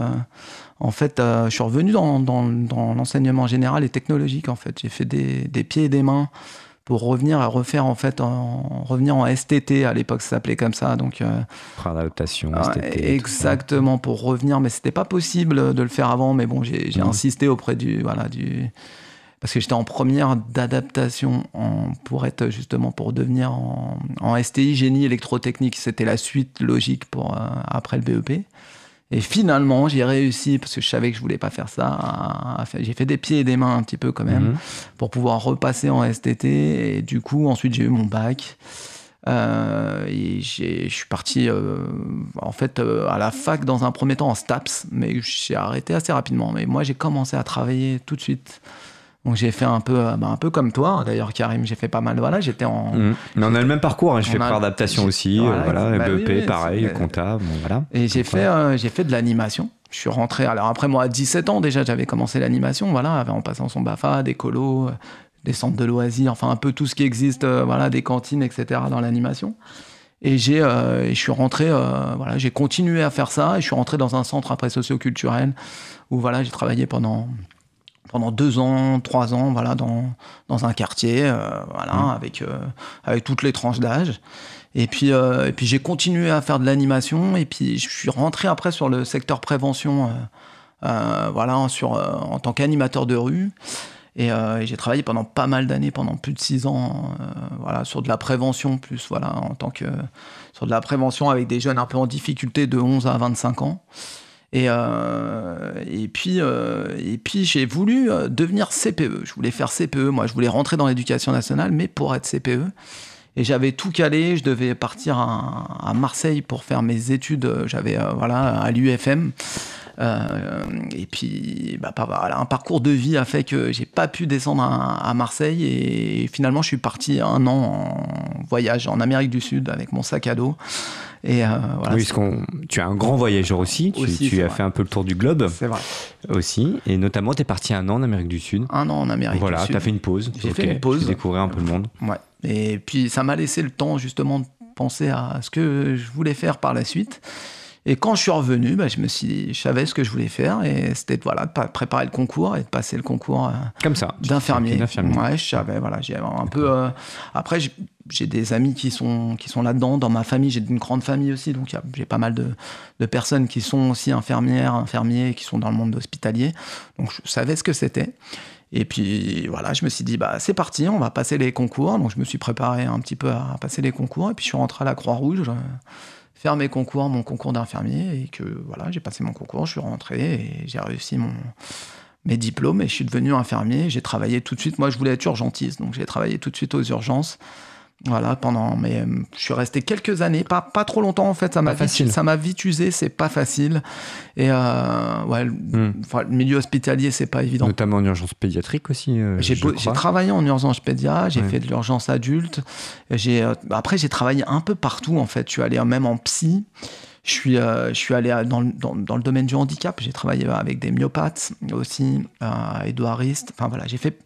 en fait, euh, je suis revenu dans, dans, dans l'enseignement général et technologique, en fait. J'ai fait des, des pieds et des mains pour revenir à refaire, en fait, en, revenir en STT, à l'époque, ça s'appelait comme ça, donc... euh, adaptation, STT, exactement pour revenir mais c'était pas possible de le faire avant mais bon j'ai insisté auprès du voilà du parce que j'étais en première d'adaptation pour être justement pour devenir en, en STI génie électrotechnique. C'était la suite logique pour euh, après le BEP et finalement j'ai réussi parce que je savais que je voulais pas faire ça à- à faire- j'ai fait des pieds et des mains un petit peu quand même Mhm. pour pouvoir repasser en STT. Et du coup, ensuite, j'ai eu mon bac. Euh, et j'ai- je suis parti euh, en fait euh, à la fac dans un premier temps en STAPS, mais j'ai arrêté assez rapidement. Mais moi, j'ai commencé à travailler tout de suite. Donc j'ai fait un peu, euh, bah, un peu comme toi, d'ailleurs Karim, j'ai fait pas mal. Voilà, j'étais en, Mhm. Mais on a le même parcours, hein. je fais par adaptation aussi, voilà, euh, voilà, bah BEP oui, pareil, c'est- compta, bon voilà. Et j'ai fait, euh, j'ai fait de l'animation. Je suis rentré. Alors après, moi, à 17 ans déjà, j'avais commencé l'animation, voilà, en passant son BAFA, des colos, des centres de loisirs, enfin un peu tout ce qui existe, euh, voilà, des cantines, etc. dans l'animation. Et j'ai, euh, je suis rentré, euh, voilà, j'ai continué à faire ça. Et je suis rentré dans un centre après socioculturel où voilà, j'ai travaillé pendant pendant deux ans, trois ans, voilà, dans, dans un quartier, euh, voilà, Mmh. avec, euh, avec toutes les tranches d'âge. Et puis, euh, et puis j'ai continué à faire de l'animation, et puis je suis rentré après sur le secteur prévention, euh, euh, voilà, sur, euh, en tant qu'animateur de rue. Et, euh, et j'ai travaillé pendant pas mal d'années, pendant plus de six ans, euh, voilà, sur de la prévention, plus voilà, en tant que sur de la prévention avec des jeunes un peu en difficulté de 11 à 25 ans. Et, euh, et puis, euh, puis j'ai voulu euh, devenir CPE. Je voulais faire CPE. Moi, je voulais rentrer dans l'éducation nationale, mais pour être CPE. Et j'avais tout calé. Je devais partir à, Marseille pour faire mes études. J'avais voilà à l'UFM. Et puis, bah, voilà, un parcours de vie a fait que j'ai pas pu descendre à Marseille. Et finalement, je suis parti un an en voyage en Amérique du Sud avec mon sac à dos. Et euh, voilà, oui, parce qu'on, tu es un grand voyageur aussi, tu, Aussi, tu as vrai. fait un peu le tour du globe c'est vrai. aussi, et notamment tu es parti un an en Amérique du Sud. Un an en Amérique voilà, du Sud. tu as fait une pause. J'ai fait une pause. Tu découvrais un peu le monde. Ouais. Et puis ça m'a laissé le temps justement de penser à ce que je voulais faire par la suite. Et quand je suis revenu, bah, je me suis, je savais ce que je voulais faire et c'était voilà de pa- préparer le concours et de passer le concours euh, Comme ça. d'infirmier. Ouais, je savais. Voilà, j'ai un peu. euh, Après, j'ai- des amis qui sont qui sont là-dedans. Dans ma famille, j'ai une grande famille aussi, donc j'ai pas mal de, de personnes qui sont aussi infirmières, infirmiers, qui sont dans le monde hospitalier. Donc je savais ce que c'était. Et puis voilà, je me suis dit, bah, c'est parti, on va passer les concours. Donc je me suis préparé un petit peu à passer les concours. Et puis je suis rentré à la Croix-Rouge, euh, faire mes concours, mon concours d'infirmier. Et que voilà, j'ai passé mon concours, je suis rentré et j'ai réussi mon, mes diplômes. Et je suis devenu infirmier. J'ai travaillé tout de suite. Moi, je voulais être urgentiste. Donc j'ai travaillé tout de suite aux urgences. Voilà, pendant. Mais euh, je suis resté quelques années, pas, pas trop longtemps en fait. Ça m'a facile. ça m'a vite usé, c'est pas facile. Et euh, ouais, le- enfin, le milieu hospitalier, c'est pas évident. Notamment en urgence pédiatrique aussi. euh, J'ai travaillé en urgence pédia, j'ai Ouais. fait de l'urgence adulte. J'ai après j'ai travaillé un peu partout en fait. Je suis allé même en psy. Je suis euh, je suis allé dans, le- dans, dans le domaine du handicap. J'ai travaillé avec des myopathes aussi, euh, édouaristes. Enfin voilà, j'ai fait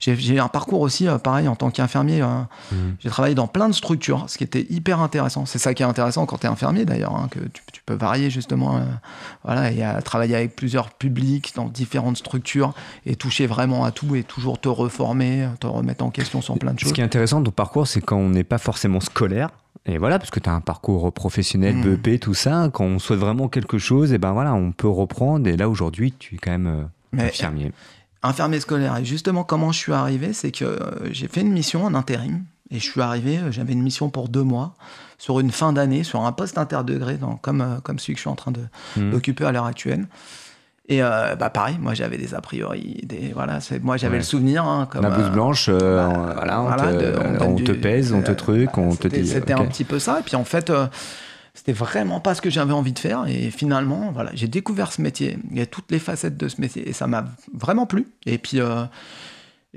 j'ai un parcours aussi euh, pareil en tant qu'infirmier. euh, Mhm. J'ai travaillé dans plein de structures, ce qui était hyper intéressant. C'est ça qui est intéressant quand tu es infirmier d'ailleurs, hein, que tu, tu peux varier justement, euh, voilà, et à travailler avec plusieurs publics dans différentes structures et toucher vraiment à tout et toujours te reformer, te remettre en question sur plein de choses. Ce qui est intéressant dans ton parcours, c'est quand on n'est pas forcément scolaire. Et voilà, parce que tu as un parcours professionnel, Mm. BEP, tout ça. Quand on souhaite vraiment quelque chose, et ben voilà, on peut reprendre. Et là, aujourd'hui, tu es quand même euh, Mais infirmier. infirmier scolaire. Et justement, comment je suis arrivé, c'est que euh, j'ai fait une mission en intérim. Et je suis arrivé, euh, j'avais une mission pour deux mois, sur une fin d'année, sur un poste interdegré, dans, comme, comme celui que je suis en train d'occuper à l'heure actuelle. Et euh, bah pareil, moi j'avais des a priori, des voilà, c'est- moi j'avais Ouais. le souvenir hein, comme La blouse euh, blanche, euh, bah, voilà, on, voilà, te, de- on te pèse, on te truc, on te dit. c'était un petit peu ça. Et puis en fait, euh, c'était vraiment pas ce que j'avais envie de faire. Et finalement, voilà, j'ai découvert ce métier. Il y a toutes les facettes de ce métier et ça m'a vraiment plu. Et puis.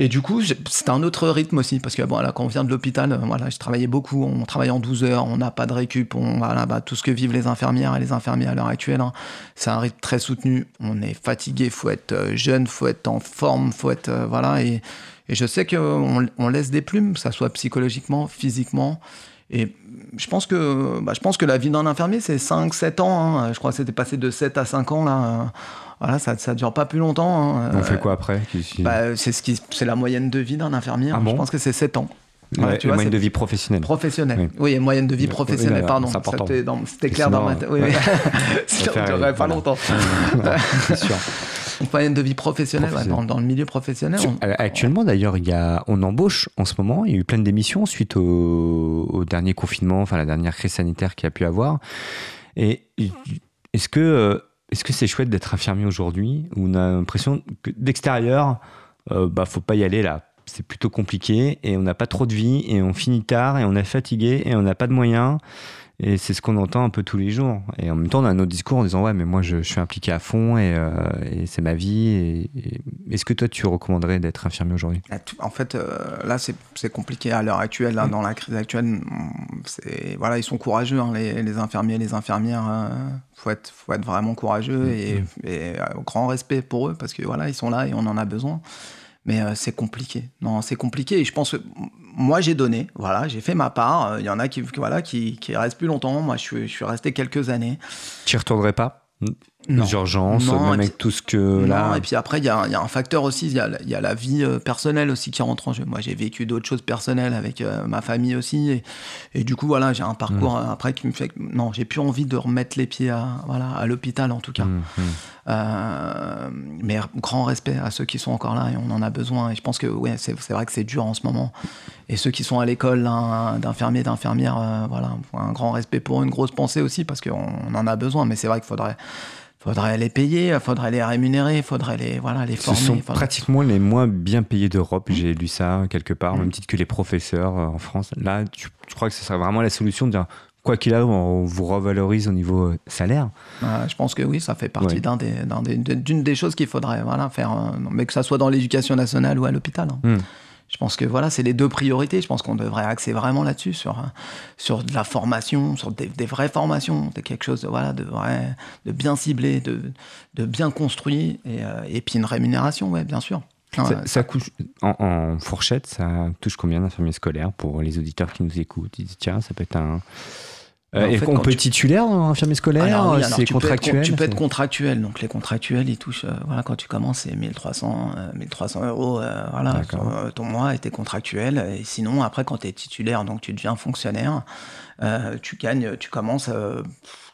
Et du coup, c'était un autre rythme aussi, parce que bon, là, quand on vient de l'hôpital, euh, voilà, je travaillais beaucoup, on travaille en 12 heures, on n'a pas de récup, on, voilà, bah, tout ce que vivent les infirmières et les infirmiers à l'heure actuelle, hein, c'est un rythme très soutenu. On est fatigué, faut être euh, jeune, faut être en forme, faut être euh, voilà. Et, je sais qu'on on laisse des plumes, que ça soit psychologiquement, physiquement. Et je pense que, bah, je pense que la vie d'un infirmier, c'est 5-7 ans. hein. Je crois que c'était passé de 7 à 5 ans. Là. Voilà, ça ne dure pas plus longtemps. hein. On fait Euh, quoi après Qu'est-ce- bah, c'est ce qui, la moyenne de vie d'un infirmier. Ah hein. bon je pense que c'est 7 ans. Ouais, tu la vois, moyenne de vie professionnelle. Professionnelle. Oui. Oui, moyenne de vie professionnelle, oui, pardon. C'était clair dans ma sinon, tête. Oui. Ça fait ne durerait pas voilà. longtemps. C'est sûr. Donc, moyenne de vie professionnelle, ouais, dans, dans le milieu professionnel. On- Actuellement, d'ailleurs, il y a, on embauche en ce moment. Il y a eu plein d'émissions suite au, au dernier confinement, enfin la dernière crise sanitaire qu'il y a pu avoir. Et est-ce que euh, est-ce que c'est chouette d'être infirmier aujourd'hui où on a l'impression que d'extérieur, euh, bah faut pas y aller là. C'est plutôt compliqué et on n'a pas trop de vie et on finit tard et on est fatigué et on n'a pas de moyens. Et c'est ce qu'on entend un peu tous les jours. Et en même temps, on a un autre discours en disant Ouais, mais moi, je, je suis impliqué à fond et, euh, et c'est ma vie. Et, et- Est-ce que toi, tu recommanderais d'être infirmier aujourd'hui? Ah, tout- En fait, euh, là, c'est compliqué à l'heure actuelle, Mm. là, dans la crise actuelle. c'est- Voilà, ils sont courageux, hein, les, les infirmiers, les infirmières. Il faut, être, faut être vraiment courageux Mm. et, et, euh, grand respect pour eux parce que voilà, ils sont là et on en a besoin. Mais euh, c'est compliqué. Non, c'est compliqué. Et je pense que moi, j'ai donné. Voilà, j'ai fait ma part. Euh, Il y en a qui, voilà, qui, restent plus longtemps. Moi, je suis, je suis resté quelques années. Tu y retournerais pas? Non. Les urgences, Non, même avec tout ce que là. Non, et puis après, il y, a il y a un facteur aussi, il y, a la- il y a la vie euh, personnelle aussi qui rentre en jeu. Moi, j'ai vécu d'autres choses personnelles avec euh, ma famille aussi. Et, et du coup, voilà, j'ai un parcours Mm. après qui me fait que non, j'ai plus envie de remettre les pieds à, voilà, à l'hôpital en tout cas. Hum, hum. Euh, mais grand respect à ceux qui sont encore là et on en a besoin. Et je pense que ouais, c'est vrai que c'est dur en ce moment. Et ceux qui sont à l'école là, d'infirmiers, d'infirmières, voilà, un grand respect pour eux, une grosse pensée aussi parce qu'on on en a besoin. Mais c'est vrai qu'il faudrait, faudrait les payer, faudrait les rémunérer, faudrait les, voilà, les Ce former. sont faudrait- pratiquement les moins bien payés d'Europe. J'ai lu ça quelque part, au Mm. même titre que les professeurs euh, en France. Là, tu, tu crois que ce serait vraiment la solution de dire quoi qu'il arrive, on vous revalorise au niveau euh, salaire? Euh, je pense que oui, ça fait partie Ouais. d'un des, d'un des- d'une des choses qu'il faudrait voilà, faire, euh, mais que ça soit dans l'éducation nationale ou à l'hôpital. hein. Hmm. Je pense que voilà, c'est les deux priorités. Je pense qu'on devrait axer vraiment là-dessus, sur, euh, sur de la formation, sur des, des vraies formations, de quelque chose de, voilà, de, vrai, de bien ciblé, de, de bien construit, et, euh, et puis une rémunération, ouais, bien sûr. Ça, Ouais, ça couche en, en fourchette, ça touche combien d'infirmiers scolaires pour les auditeurs qui nous écoutent? Ils disent tiens, ça peut être un. Euh, En et fait, on peut tu- titulaire infirmier scolaire Alors oui, alors C'est tu peux être contractuel tu peux être contractuel. Donc les contractuels, ils touchent, euh, voilà, quand tu commences, c'est 1300, euh, 1300 euros, euh, voilà, euh, ton mois, et t'es contractuel. Et sinon, après, quand tu es titulaire, donc tu deviens fonctionnaire, euh, tu gagnes, tu commences, euh,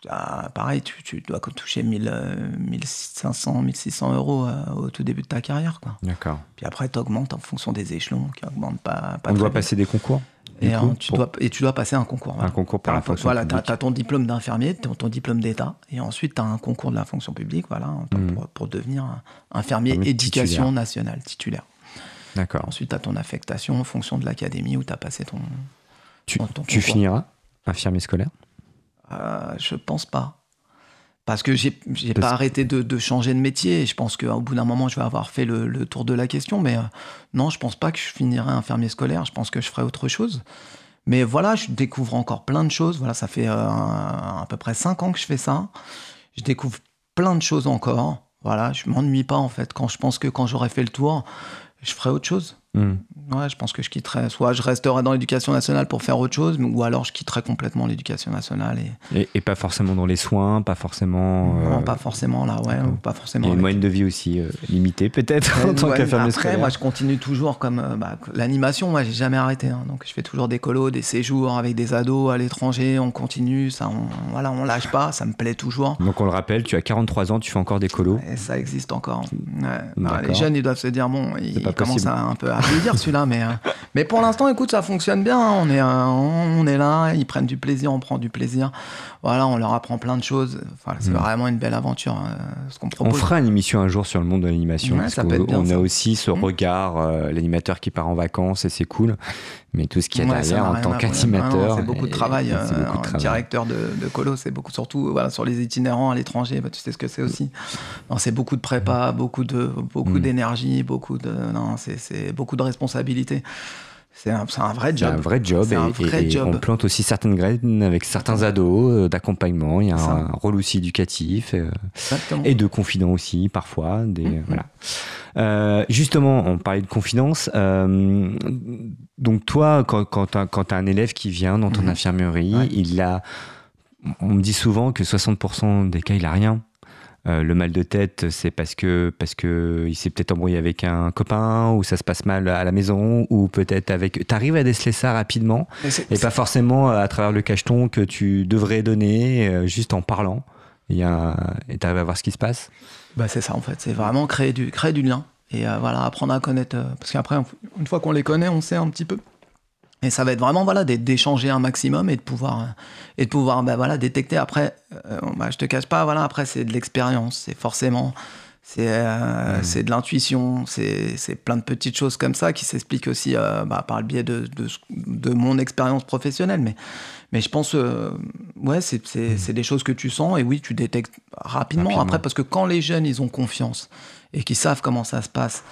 à- pareil, tu, tu dois toucher 1000, euh, 1500, 1600 euros euh, au tout début de ta carrière, quoi. D'accord. Puis après, tu augmentes en fonction des échelons, qui augmentent pas, pas On doit vite. passer des concours? Et, coup, euh, tu dois, et tu dois passer un concours. voilà. Un concours T'as la fonction Voilà, tu as, ton diplôme d'infirmier, ton, ton diplôme d'État, et ensuite tu as un concours de la fonction publique voilà, pour, Mhm. pour- pour devenir infirmier Infirmier éducation titulaire. nationale titulaire. D'accord. Ensuite, tu as ton affectation en fonction de l'académie où tu as passé ton. Tu, ton- ton tu concours. finiras infirmier scolaire? Euh, je pense pas. Parce que j'ai Parce- pas arrêté de, de changer de métier. Et je pense qu'au bout d'un moment, je vais avoir fait le, le tour de la question. Mais euh, non, je pense pas que je finirai infirmier scolaire. Je pense que je ferai autre chose. Mais voilà, je découvre encore plein de choses. Voilà, ça fait euh, à peu près cinq ans que je fais ça. Je découvre plein de choses encore. Voilà, je m'ennuie pas en fait. Quand je pense que quand j'aurai fait le tour, je ferai autre chose. Hmm. Ouais, je pense que je quitterai. Soit je resterai dans l'éducation nationale pour faire autre chose, ou alors je quitterai complètement l'éducation nationale et, Et, et pas forcément dans les soins, pas forcément. non, euh, pas forcément là, ouais, ou pas Il y forcément. a une moyenne de vie aussi euh, limitée, peut-être, en tant ouais, Après, scolaire. moi, je continue toujours comme euh, bah, l'animation. Moi, j'ai jamais arrêté. hein. Donc, je fais toujours des colos, des séjours avec des ados à l'étranger. On continue, ça, on, voilà, on lâche pas. Ça me plaît toujours. Donc on le rappelle, tu as 43 ans, tu fais encore des colos. Et ça existe encore. Ouais. Les jeunes, ils doivent se dire bon, il pas commence possible. à, un peu à vieillir celui-là, mais euh, mais pour l'instant, écoute, ça fonctionne bien. hein. On est euh, on est là, ils prennent du plaisir, on prend du plaisir. Voilà, on leur apprend plein de choses. Enfin, c'est Mm. vraiment une belle aventure ce qu'on On fera une émission un jour sur le monde de l'animation. Ouais, parce ça peut être bien, qu'on a aussi ce Mm. regard, euh, l'animateur qui part en vacances et c'est cool. Mais tout ce qu'il y a Ouais, derrière en tant qu'animateur. C'est beaucoup de travail. euh, beaucoup de travail. directeur de, de colo, c'est beaucoup, surtout voilà, sur les itinérants à l'étranger, bah, tu sais ce que c'est aussi. C'est beaucoup de prépa, beaucoup de beaucoup Mm. d'énergie, beaucoup de non, c'est c'est beaucoup de responsabilités. C'est un, c'est un vrai C'est job. un vrai job C'est et, un et- vrai et job. on plante aussi certaines graines avec certains ados euh, d'accompagnement. Il y a un, rôle aussi éducatif euh, et de confident aussi parfois. Des, Mhm. voilà. Euh, justement, on parlait de confidence. euh, donc toi, quand, quand tu as, un élève qui vient dans ton Mhm. infirmerie, Ouais. il a, on me dit souvent que 60% des cas, il a rien. Euh, le mal de tête, c'est parce que parce que il s'est peut-être embrouillé avec un copain, ou ça se passe mal à la maison, ou peut-être avec. T'arrives à déceler ça rapidement, et pas forcément à travers le cacheton que tu devrais donner, euh, juste en parlant. Il y a, et t'arrives à voir ce qui se passe? Bah, c'est ça en fait, c'est vraiment créer du, créer du lien et euh, voilà, apprendre à connaître. euh, parce qu'après, une fois qu'on les connaît, on sait un petit peu. Et ça va être vraiment voilà, d'échanger un maximum et de pouvoir, et de pouvoir bah, voilà, détecter. Après, euh, bah, je te cache pas, voilà, après, c'est de l'expérience, c'est forcément. C'est euh, c'est de l'intuition, c'est plein de petites choses comme ça qui s'expliquent aussi euh, bah, par le biais de, de, mon expérience professionnelle. Mais, mais je pense, euh, ouais, c'est c'est- des choses que tu sens et oui, tu détectes rapidement. Rapidement. Après, parce que quand les jeunes, ils ont confiance et qu'ils savent comment ça se passe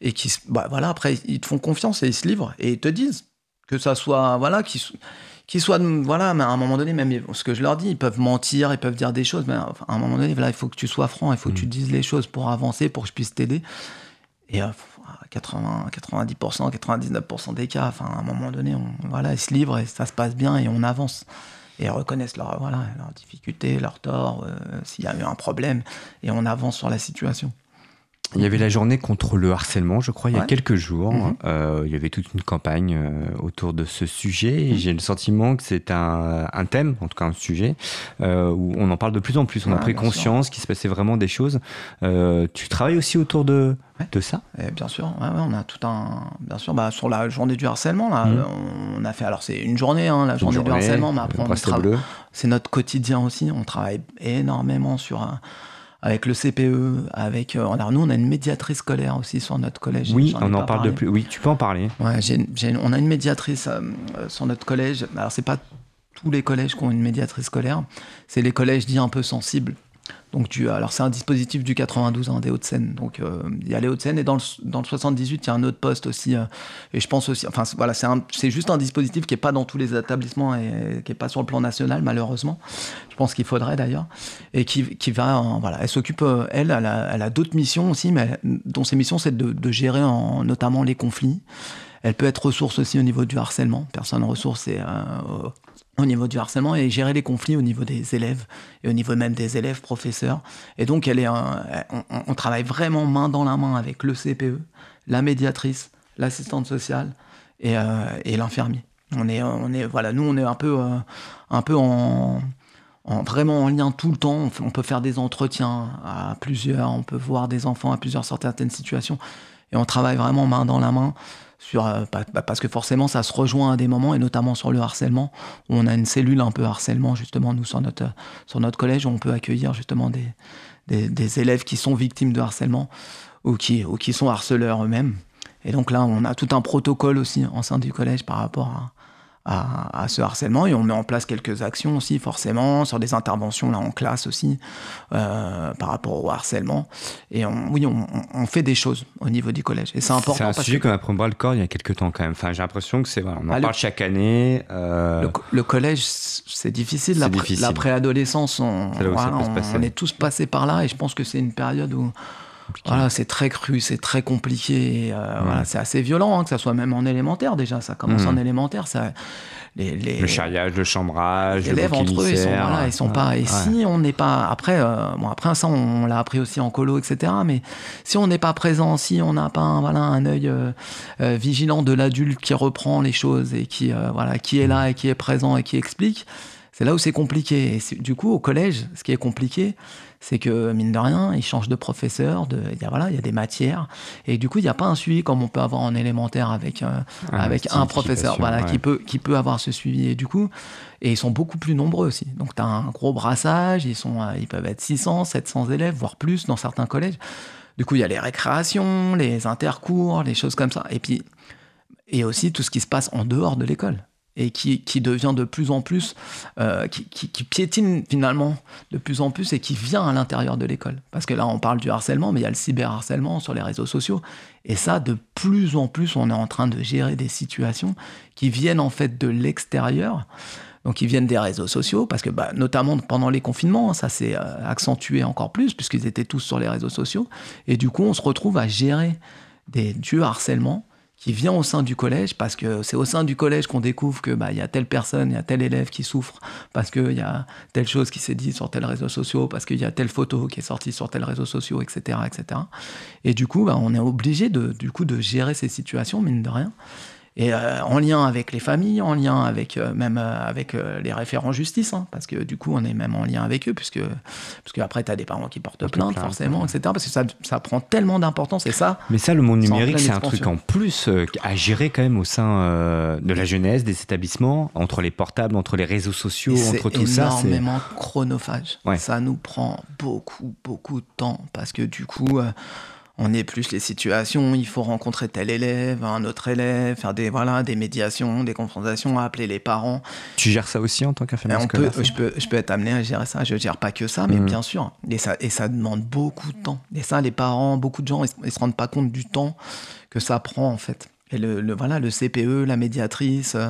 et qui bah, voilà, après, ils te font confiance et ils se livrent et ils te disent que ça soit, voilà, qu'ils so- qu'ils soient, voilà, mais à un moment donné, même ce que je leur dis, ils peuvent mentir, ils peuvent dire des choses, mais à un moment donné, voilà, il faut que tu sois franc, il faut que tu dises les choses pour avancer, pour que je puisse t'aider. Et euh, 80, 90%, 99% des cas, enfin, à un moment donné, on, voilà, ils se livrent et ça se passe bien et on avance. Et reconnaissent leurs voilà, leurs difficultés, leurs torts, euh, s'il y a eu un problème, et on avance sur la situation. Il y avait la journée contre le harcèlement, je crois, il y a Ouais. quelques jours. Mhm. Euh, il y avait toute une campagne euh, autour de ce sujet. Et Mhm. j'ai le sentiment que c'est un, un thème, en tout cas un sujet, euh, où on en parle de plus en plus. On a Ouais, pris conscience qu'il se passait vraiment des choses. Tu travailles aussi autour de, Ouais. de ça? Et bien sûr, ouais, on a tout un. Bien sûr, bah, sur la journée du harcèlement, là, Mhm. on a fait. Alors, c'est une journée, hein, la Une journée, du journée, harcèlement, mais après, on bracelet trava- bleu. c'est notre quotidien aussi. On travaille énormément sur. un- avec le CPE, avec. euh, alors, nous, on a une médiatrice scolaire aussi sur notre collège. Oui, on en parle parlé. de plus. Oui, tu peux en parler. Ouais, on a une médiatrice euh, sur notre collège. Alors, c'est pas tous les collèges qui ont une médiatrice scolaire. C'est les collèges dits un peu sensibles. Donc, tu, alors, c'est un dispositif du 92, hein, des Hauts-de-Seine. Donc, euh, il y a les Hauts-de-Seine et dans le, dans le 78, il y a un autre poste aussi. euh, et je pense aussi. Enfin, voilà, c'est juste un dispositif qui n'est pas dans tous les établissements et qui n'est pas sur le plan national, malheureusement. Je pense qu'il faudrait d'ailleurs. Et qui, qui va. voilà, elle s'occupe, euh, elle, elle a, d'autres missions aussi, mais dont ses missions, c'est de, gérer en, notamment les conflits. Elle peut être ressource aussi au niveau du harcèlement. Personne ressource et, au- au niveau du harcèlement et gérer les conflits au niveau des élèves et au niveau même des élèves professeurs. Et donc, elle est, on, travaille vraiment main dans la main avec le CPE, la médiatrice, l'assistante sociale et, euh, et l'infirmier. On est, on est, voilà, nous, on est un peu, euh, un peu en, en- vraiment en lien tout le temps. On, on peut faire des entretiens à plusieurs, on peut voir des enfants à plusieurs sur certaines situations. Et on travaille vraiment main dans la main euh, pa- pa- parce que forcément ça se rejoint à des moments, et notamment sur le harcèlement, où on a une cellule un peu harcèlement, justement, nous, sur notre, sur notre collège, où on peut accueillir justement des, des, des élèves qui sont victimes de harcèlement ou qui, ou qui sont harceleurs eux-mêmes. Et donc là, on a tout un protocole aussi en sein du collège par rapport à, à, à ce harcèlement et on met en place quelques actions aussi forcément sur des interventions là en classe aussi euh, par rapport au harcèlement et on, oui on, on- fait des choses au niveau du collège et c'est important C'est un parce sujet qu'on a pris au bras le corps il y a quelques temps quand même. Enfin, j'ai l'impression que c'est. Voilà, on en Ah, le- parle chaque année. euh, le, co- le collège c'est difficile la, pré- la préadolescence on, voilà, on- on est tous passés par là et je pense que c'est une période où voilà, c'est très cru, c'est très compliqué. euh, voilà, c'est assez violent, hein, que ça soit même en élémentaire déjà. Ça commence Mhm. en élémentaire. Ça, les, les, le charriage, le chambrage, les le élèves entre eux, ils sont, émissaire. voilà, ils sont Ouais. pas. Et Ouais. si on n'est pas après, euh, bon après ça, on, l'a appris aussi en colo, etc. Mais si on n'est pas présent, si on n'a pas un, voilà un œil euh, vigilant de l'adulte qui reprend les choses et qui voilà qui est là et qui est présent et qui explique, c'est là où c'est compliqué. Et du coup, au collège, ce qui est compliqué, c'est que mine de rien, ils changent de professeur, de, il y a, voilà, il y a des matières, et du coup, il n'y a pas un suivi comme on peut avoir en élémentaire avec, euh, Ah, avec un professeur, voilà, ouais. qui peut, qui peut avoir ce suivi, et du coup, et ils sont beaucoup plus nombreux aussi. Donc, tu as un gros brassage, ils, sont, euh, ils peuvent être 600, 700 élèves, voire plus dans certains collèges. Du coup, il y a les récréations, les intercours, les choses comme ça. Et puis, et aussi tout ce qui se passe en dehors de l'école et qui, qui, devient de plus en plus, euh, qui, qui, piétine finalement de plus en plus et qui vient à l'intérieur de l'école. Parce que là, on parle du harcèlement, mais il y a le cyberharcèlement sur les réseaux sociaux. Et ça, de plus en plus, on est en train de gérer des situations qui viennent en fait de l'extérieur. Donc, ils viennent des réseaux sociaux, parce que bah, notamment pendant les confinements, ça s'est euh, accentué encore plus, puisqu'ils étaient tous sur les réseaux sociaux. Et du coup, on se retrouve à gérer des, du harcèlement qui vient au sein du collège, parce que c'est au sein du collège qu'on découvre que bah, y a telle personne, il y a tel élève qui souffre, parce qu'il y a telle chose qui s'est dit sur tel réseau social, parce qu'il y a telle photo qui est sortie sur tel réseau social, etc., etc. Et du coup, bah, on est obligé de gérer ces situations, mine de rien et euh, en lien avec les familles, en lien avec euh, même euh, avec les référents justice, hein, parce que du coup on est même en lien avec eux, puisque parce que après t'as des parents qui portent plainte, plainte, forcément, ouais. etc. Parce que ça, ça prend tellement d'importance et ça. Mais ça, le monde numérique, c'est un truc en plus à gérer quand même au sein de la jeunesse, des établissements, entre les portables, entre les réseaux sociaux, et entre tout ça. c'est- énormément chronophage. Ouais. Ça nous prend beaucoup, beaucoup de temps parce que du coup, on est plus les situations. Il faut rencontrer tel élève, un autre élève, faire des voilà des médiations, des confrontations, appeler les parents. Tu gères ça aussi en tant qu'infirmière on peut, scolaire ça je, peux, je peux être amené à gérer ça. Je gère pas que ça, mais Mhm. bien sûr. Et ça, et ça demande beaucoup de temps. Et ça, les parents, beaucoup de gens, ils, se- ils se rendent pas compte du temps que ça prend en fait. Et le, le- voilà, le CPE, la médiatrice, euh,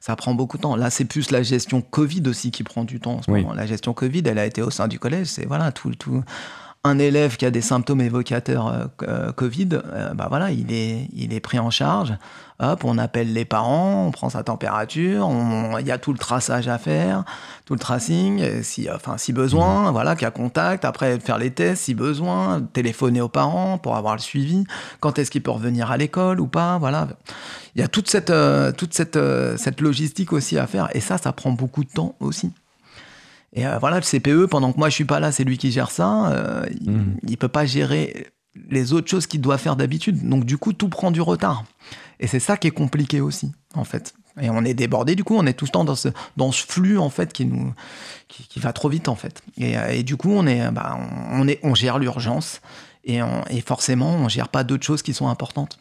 ça prend beaucoup de temps. Là, c'est plus la gestion Covid aussi qui prend du temps en ce Oui. moment. La gestion Covid, elle a été au sein du collège. C'est voilà tout, tout. Un élève qui a des symptômes évocateurs euh, euh, Covid, euh, bah voilà, il est, il est pris en charge. Hop, on appelle les parents, on prend sa température, il y a tout le traçage à faire, tout le tracing, si, enfin, si besoin, voilà, qu'il y a contact, après faire les tests si besoin, téléphoner aux parents pour avoir le suivi, quand est-ce qu'il peut revenir à l'école ou pas, voilà. Il y a toute cette, euh, toute cette, cette logistique aussi à faire, et ça, ça prend beaucoup de temps aussi. Et euh, voilà, le CPE, pendant que moi je suis pas là, c'est lui qui gère ça. euh, il, Mhm. il peut pas gérer les autres choses qu'il doit faire d'habitude. Donc du coup, tout prend du retard. Et c'est ça qui est compliqué aussi, en fait. Et on est débordé, du coup, on est tout le temps dans ce, dans ce flux, en fait, qui nous, qui, qui va trop vite, en fait. Et, euh, et du coup, on est, bah, on, est, on gère l'urgence. Et, on- et forcément, on gère pas d'autres choses qui sont importantes.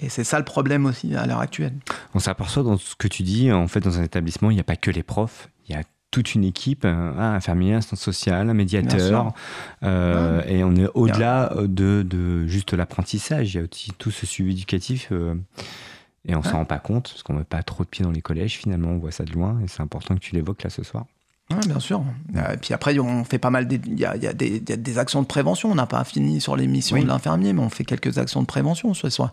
Et c'est ça le problème aussi à l'heure actuelle. On s'aperçoit dans ce que tu dis, en fait, dans un établissement, il n'y a pas que les profs, toute une équipe, un un infirmier, assistant social, un médiateur, euh, et on est au-delà de, de juste l'apprentissage. Il y a aussi tout ce suivi éducatif, euh, et on s'en rend pas compte parce qu'on met pas trop de pieds dans les collèges. Finalement, on voit ça de loin, et c'est important que tu l'évoques là ce soir. Ouais, bien sûr. Euh, Et puis après, on fait pas mal. Il y a, y des, il y a des actions de prévention. On n'a pas fini sur les missions Oui. de l'infirmier, mais on fait quelques actions de prévention sur, sur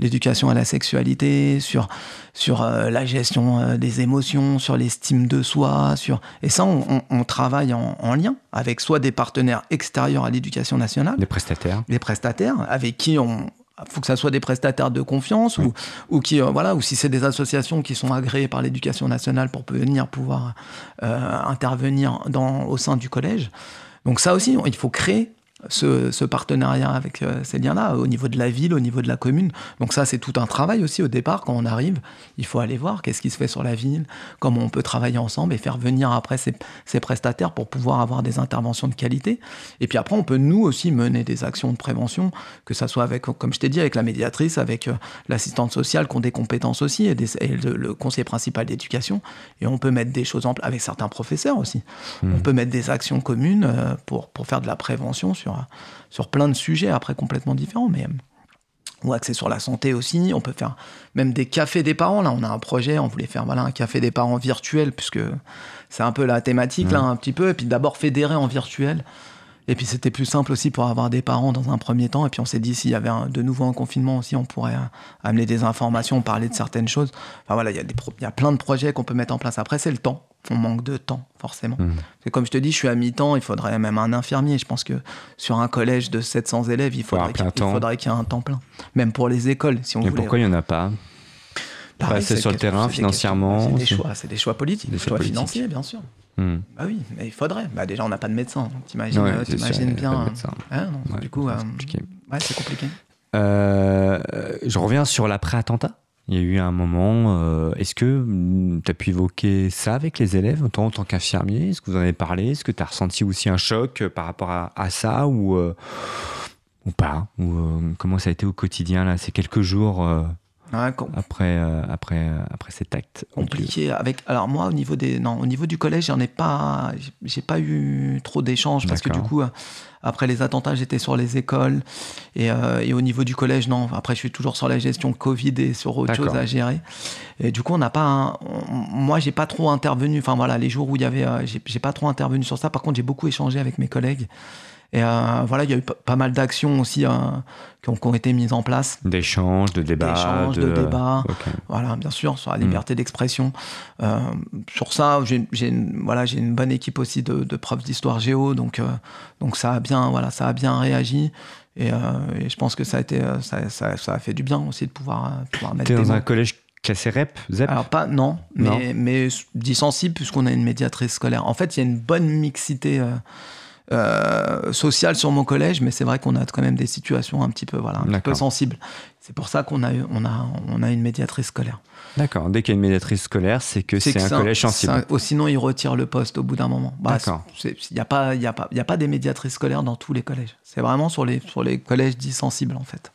l'éducation à la sexualité, sur, sur euh, la gestion euh, des émotions, sur l'estime de soi. Sur... Et ça, on, on- on travaille en, en lien avec soit des partenaires extérieurs à l'éducation nationale, Les prestataires. des prestataires avec qui on faut que ça soit des prestataires de confiance ou, ou qui euh, voilà ou si c'est des associations qui sont agréées par l'éducation nationale pour venir pouvoir intervenir dans au sein du collège donc ça aussi il faut créer ce, ce partenariat avec euh, ces liens-là au niveau de la ville, au niveau de la commune. Donc ça, c'est tout un travail aussi au départ. Quand on arrive, il faut aller voir qu'est-ce qui se fait sur la ville, comment on peut travailler ensemble et faire venir après ces, ces prestataires pour pouvoir avoir des interventions de qualité. Et puis après, on peut nous aussi mener des actions de prévention, que ça soit avec, comme je t'ai dit, avec la médiatrice, avec euh, l'assistante sociale qui ont des compétences aussi et, des- et le, le conseiller principal d'éducation. Et on peut mettre des choses en place avec certains professeurs aussi. On peut mettre des actions communes euh, pour, pour faire de la prévention sur, sur plein de sujets après complètement différents. Mais, euh, ou axé sur la santé aussi. On peut faire même des cafés des parents. Là, on a un projet, on voulait faire voilà, un café des parents virtuel, puisque c'est un peu la thématique, là, un petit peu. Et puis d'abord fédérer en virtuel. Et puis c'était plus simple aussi pour avoir des parents dans un premier temps. Et puis on s'est dit, s'il y avait un- de nouveau un confinement aussi, on pourrait euh, amener des informations, parler de certaines choses. Enfin voilà, il y, a des pro- il y a plein de projets qu'on peut mettre en place. Après, c'est le temps. On manque de temps, forcément. C'est comme je te dis, je suis à mi-temps, il faudrait même un infirmier. Je pense que sur un collège de 700 élèves, il faudrait qu'il il temps. faudrait qu'il y ait un temps plein. Même pour les écoles, si on Et voulait. pourquoi il n'y en a pas? Passer sur le terrain financièrement, C'est des choix, c'est des choix politiques, Des choix financiers, bien sûr. Hmm. Bah oui, mais il faudrait. Bah déjà, on n'a pas de médecin, donc t'imagines, Ouais, bien. hein, non, Ouais, du coup, c'est euh, compliqué. ouais, c'est compliqué. Euh, je reviens sur l'après-attentat. Il y a eu un moment, euh, est-ce que tu as pu évoquer ça avec les élèves, toi en tant qu'infirmier? Est-ce que vous en avez parlé? Est-ce que tu as ressenti aussi un choc par rapport à, à ça ou, euh, ou pas? Ou, Comment ça a été au quotidien là, ces quelques jours Ouais, après, euh, après, euh, après cet acte compliqué avec alors moi au niveau des non au niveau du collège j'en ai pas j'ai- pas eu trop d'échanges parce que du coup euh, après les attentats j'étais sur les écoles et, euh, et au niveau du collège non après je suis toujours sur la gestion Covid et sur autre chose à gérer. Et du coup on n'a pas un- on- moi j'ai pas trop intervenu enfin voilà les jours où il y avait j'ai pas trop intervenu sur ça. Par contre j'ai beaucoup échangé avec mes collègues et euh, voilà il y a eu pas, mal d'actions aussi euh, qui, ont, qui ont été mises en place d'échange, de débat. D'échange, de débat. Ok. voilà, bien sûr, sur la Mm. liberté d'expression. Euh, sur ça, j'ai une, voilà, j'ai une bonne équipe aussi de, de profs d'histoire géo, donc, donc ça, a bien, voilà, ça a bien réagi. Et, et je pense que ça a, été, ça, ça, ça a fait du bien aussi de pouvoir, pouvoir mettre T'es dans un collège classé REP, ZEP? Alors, pas, non, Non. mais, mais dit sensible, puisqu'on a une médiatrice scolaire. En fait, il y a une bonne mixité euh, sociale sur mon collège, mais c'est vrai qu'on a quand même des situations un petit peu, voilà, un petit peu sensibles. C'est pour ça qu'on a, on a, on a une médiatrice scolaire. D'accord. Dès qu'il y a une médiatrice scolaire, c'est que c'est un collège sensible. un- oh, sinon, ils retirent le poste au bout d'un moment. Bah, D'accord. Il n'y a, pas- y a, pas- y a pas des médiatrices scolaires dans tous les collèges. C'est vraiment sur les, sur les collèges dits sensibles, en fait.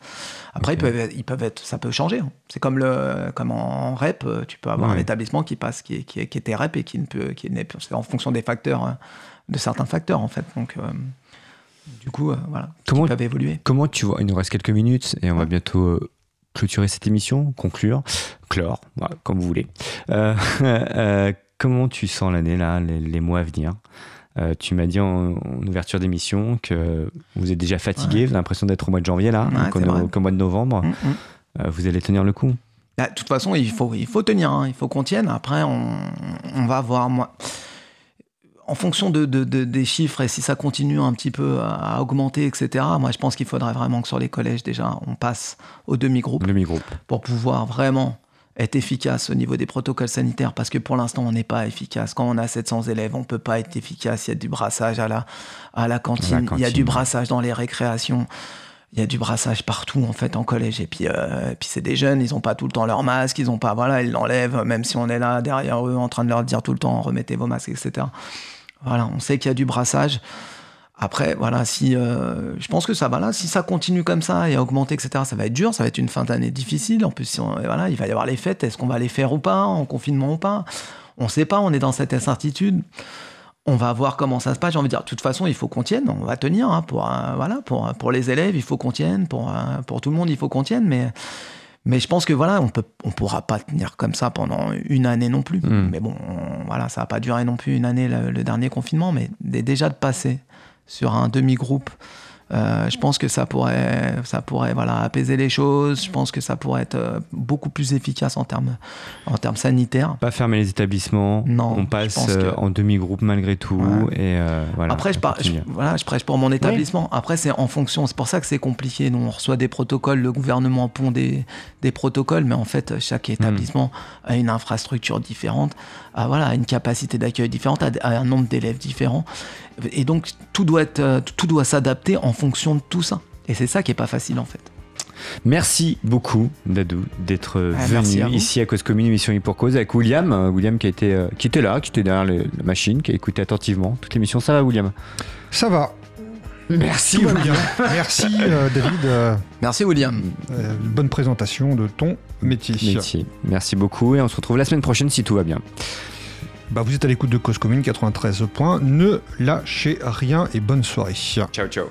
Après, ils, peuvent, ils peuvent être, ça peut changer. hein. C'est comme, le, comme en REP, euh, tu peux avoir Ouais. un établissement qui passe, qui, est- qui, est- qui était REP et qui ne peut. Qui n'est- c'est en fonction des facteurs, euh, de certains facteurs, en fait. Donc, euh, du coup, euh, voilà. Comment- peuvent évoluer. Comment tu vois Il nous reste quelques minutes et on va bientôt euh, clôturer cette émission, conclure, clore, voilà, comme vous voulez. Comment tu sens l'année là, les, les mois à venir? Euh, tu m'as dit en, en ouverture d'émission que vous êtes déjà fatigué, vous avez l'impression d'être au mois de janvier là, Ouais, qu'au mois de novembre. Mm, mm. Euh, vous allez tenir le coup? Bah, De toute façon, il faut, il faut tenir, hein. il faut qu'on tienne. Après, on, on va voir. Moi, en fonction de, de- de- des chiffres et si ça continue un petit peu à augmenter, etc., moi, je pense qu'il faudrait vraiment que sur les collèges, déjà, on passe au demi-groupe Demi-groupe. pour pouvoir vraiment être efficace au niveau des protocoles sanitaires parce que pour l'instant on n'est pas efficace. Quand on a 700 élèves, on peut pas être efficace. Il y a du brassage à la, à la cantine, il y a du brassage dans les récréations. Il y a du brassage partout en fait en collège et puis, euh, et puis c'est des jeunes, ils ont pas tout le temps leur masque, ils ont pas voilà, ils l'enlèvent même si on est là derrière eux en train de leur dire tout le temps remettez vos masques etc. Voilà, on sait qu'il y a du brassage. Après, voilà, si euh, je pense que ça va là, si ça continue comme ça et à augmenter, etc., ça va être dur, ça va être une fin d'année difficile. En plus, si on- voilà, il va y avoir les fêtes. Est-ce qu'on va les faire ou pas, en confinement ou pas? On ne sait pas. On est dans cette incertitude. On va voir comment ça se passe. J'ai envie de dire, de toute façon, il faut qu'on tienne. On va tenir. hein, pour euh, voilà, pour pour les élèves, il faut qu'on tienne. Pour euh, pour tout le monde, il faut qu'on tienne. Mais mais je pense que voilà, on peut, on pourra pas tenir comme ça pendant une année non plus. Mm. Mais bon, on- voilà, ça va pas durer non plus une année le, le dernier confinement, mais dé- déjà de passer sur un demi-groupe, euh, je pense que ça pourrait, ça pourrait, voilà, apaiser les choses. Je pense que ça pourrait être euh, beaucoup plus efficace en termes, en termes sanitaires. Pas fermer les établissements. Non, on passe euh, que- en demi-groupe malgré tout. Ouais. Et euh, voilà. Après, je, par- je- voilà, je prêche pour mon établissement. Après, c'est en fonction. C'est pour ça que c'est compliqué. Nous, on reçoit des protocoles. Le gouvernement pond des, des protocoles, mais en fait, chaque établissement a une infrastructure différente, a, voilà, une capacité d'accueil différente, a un nombre d'élèves différents. Et donc, tout doit, être, euh, tout doit s'adapter en fonction de tout ça. Et c'est ça qui est pas facile, en fait. Merci beaucoup, Dadou, d'être Ah, à venu ici à Cause Commune, émission I pour Cause, avec William. Euh, William qui, a été, euh, qui était là, qui était derrière les- la machine, qui a écouté attentivement toute l'émission. Ça va, William? Ça va. Merci, bien. Merci euh, David. Merci, William. euh, bonne présentation de ton métier. Métier. Merci beaucoup et on se retrouve la semaine prochaine si tout va bien. Bah, vous êtes à l'écoute de Cause Commune 93 points. Ne lâchez rien et bonne soirée. Ciao, ciao.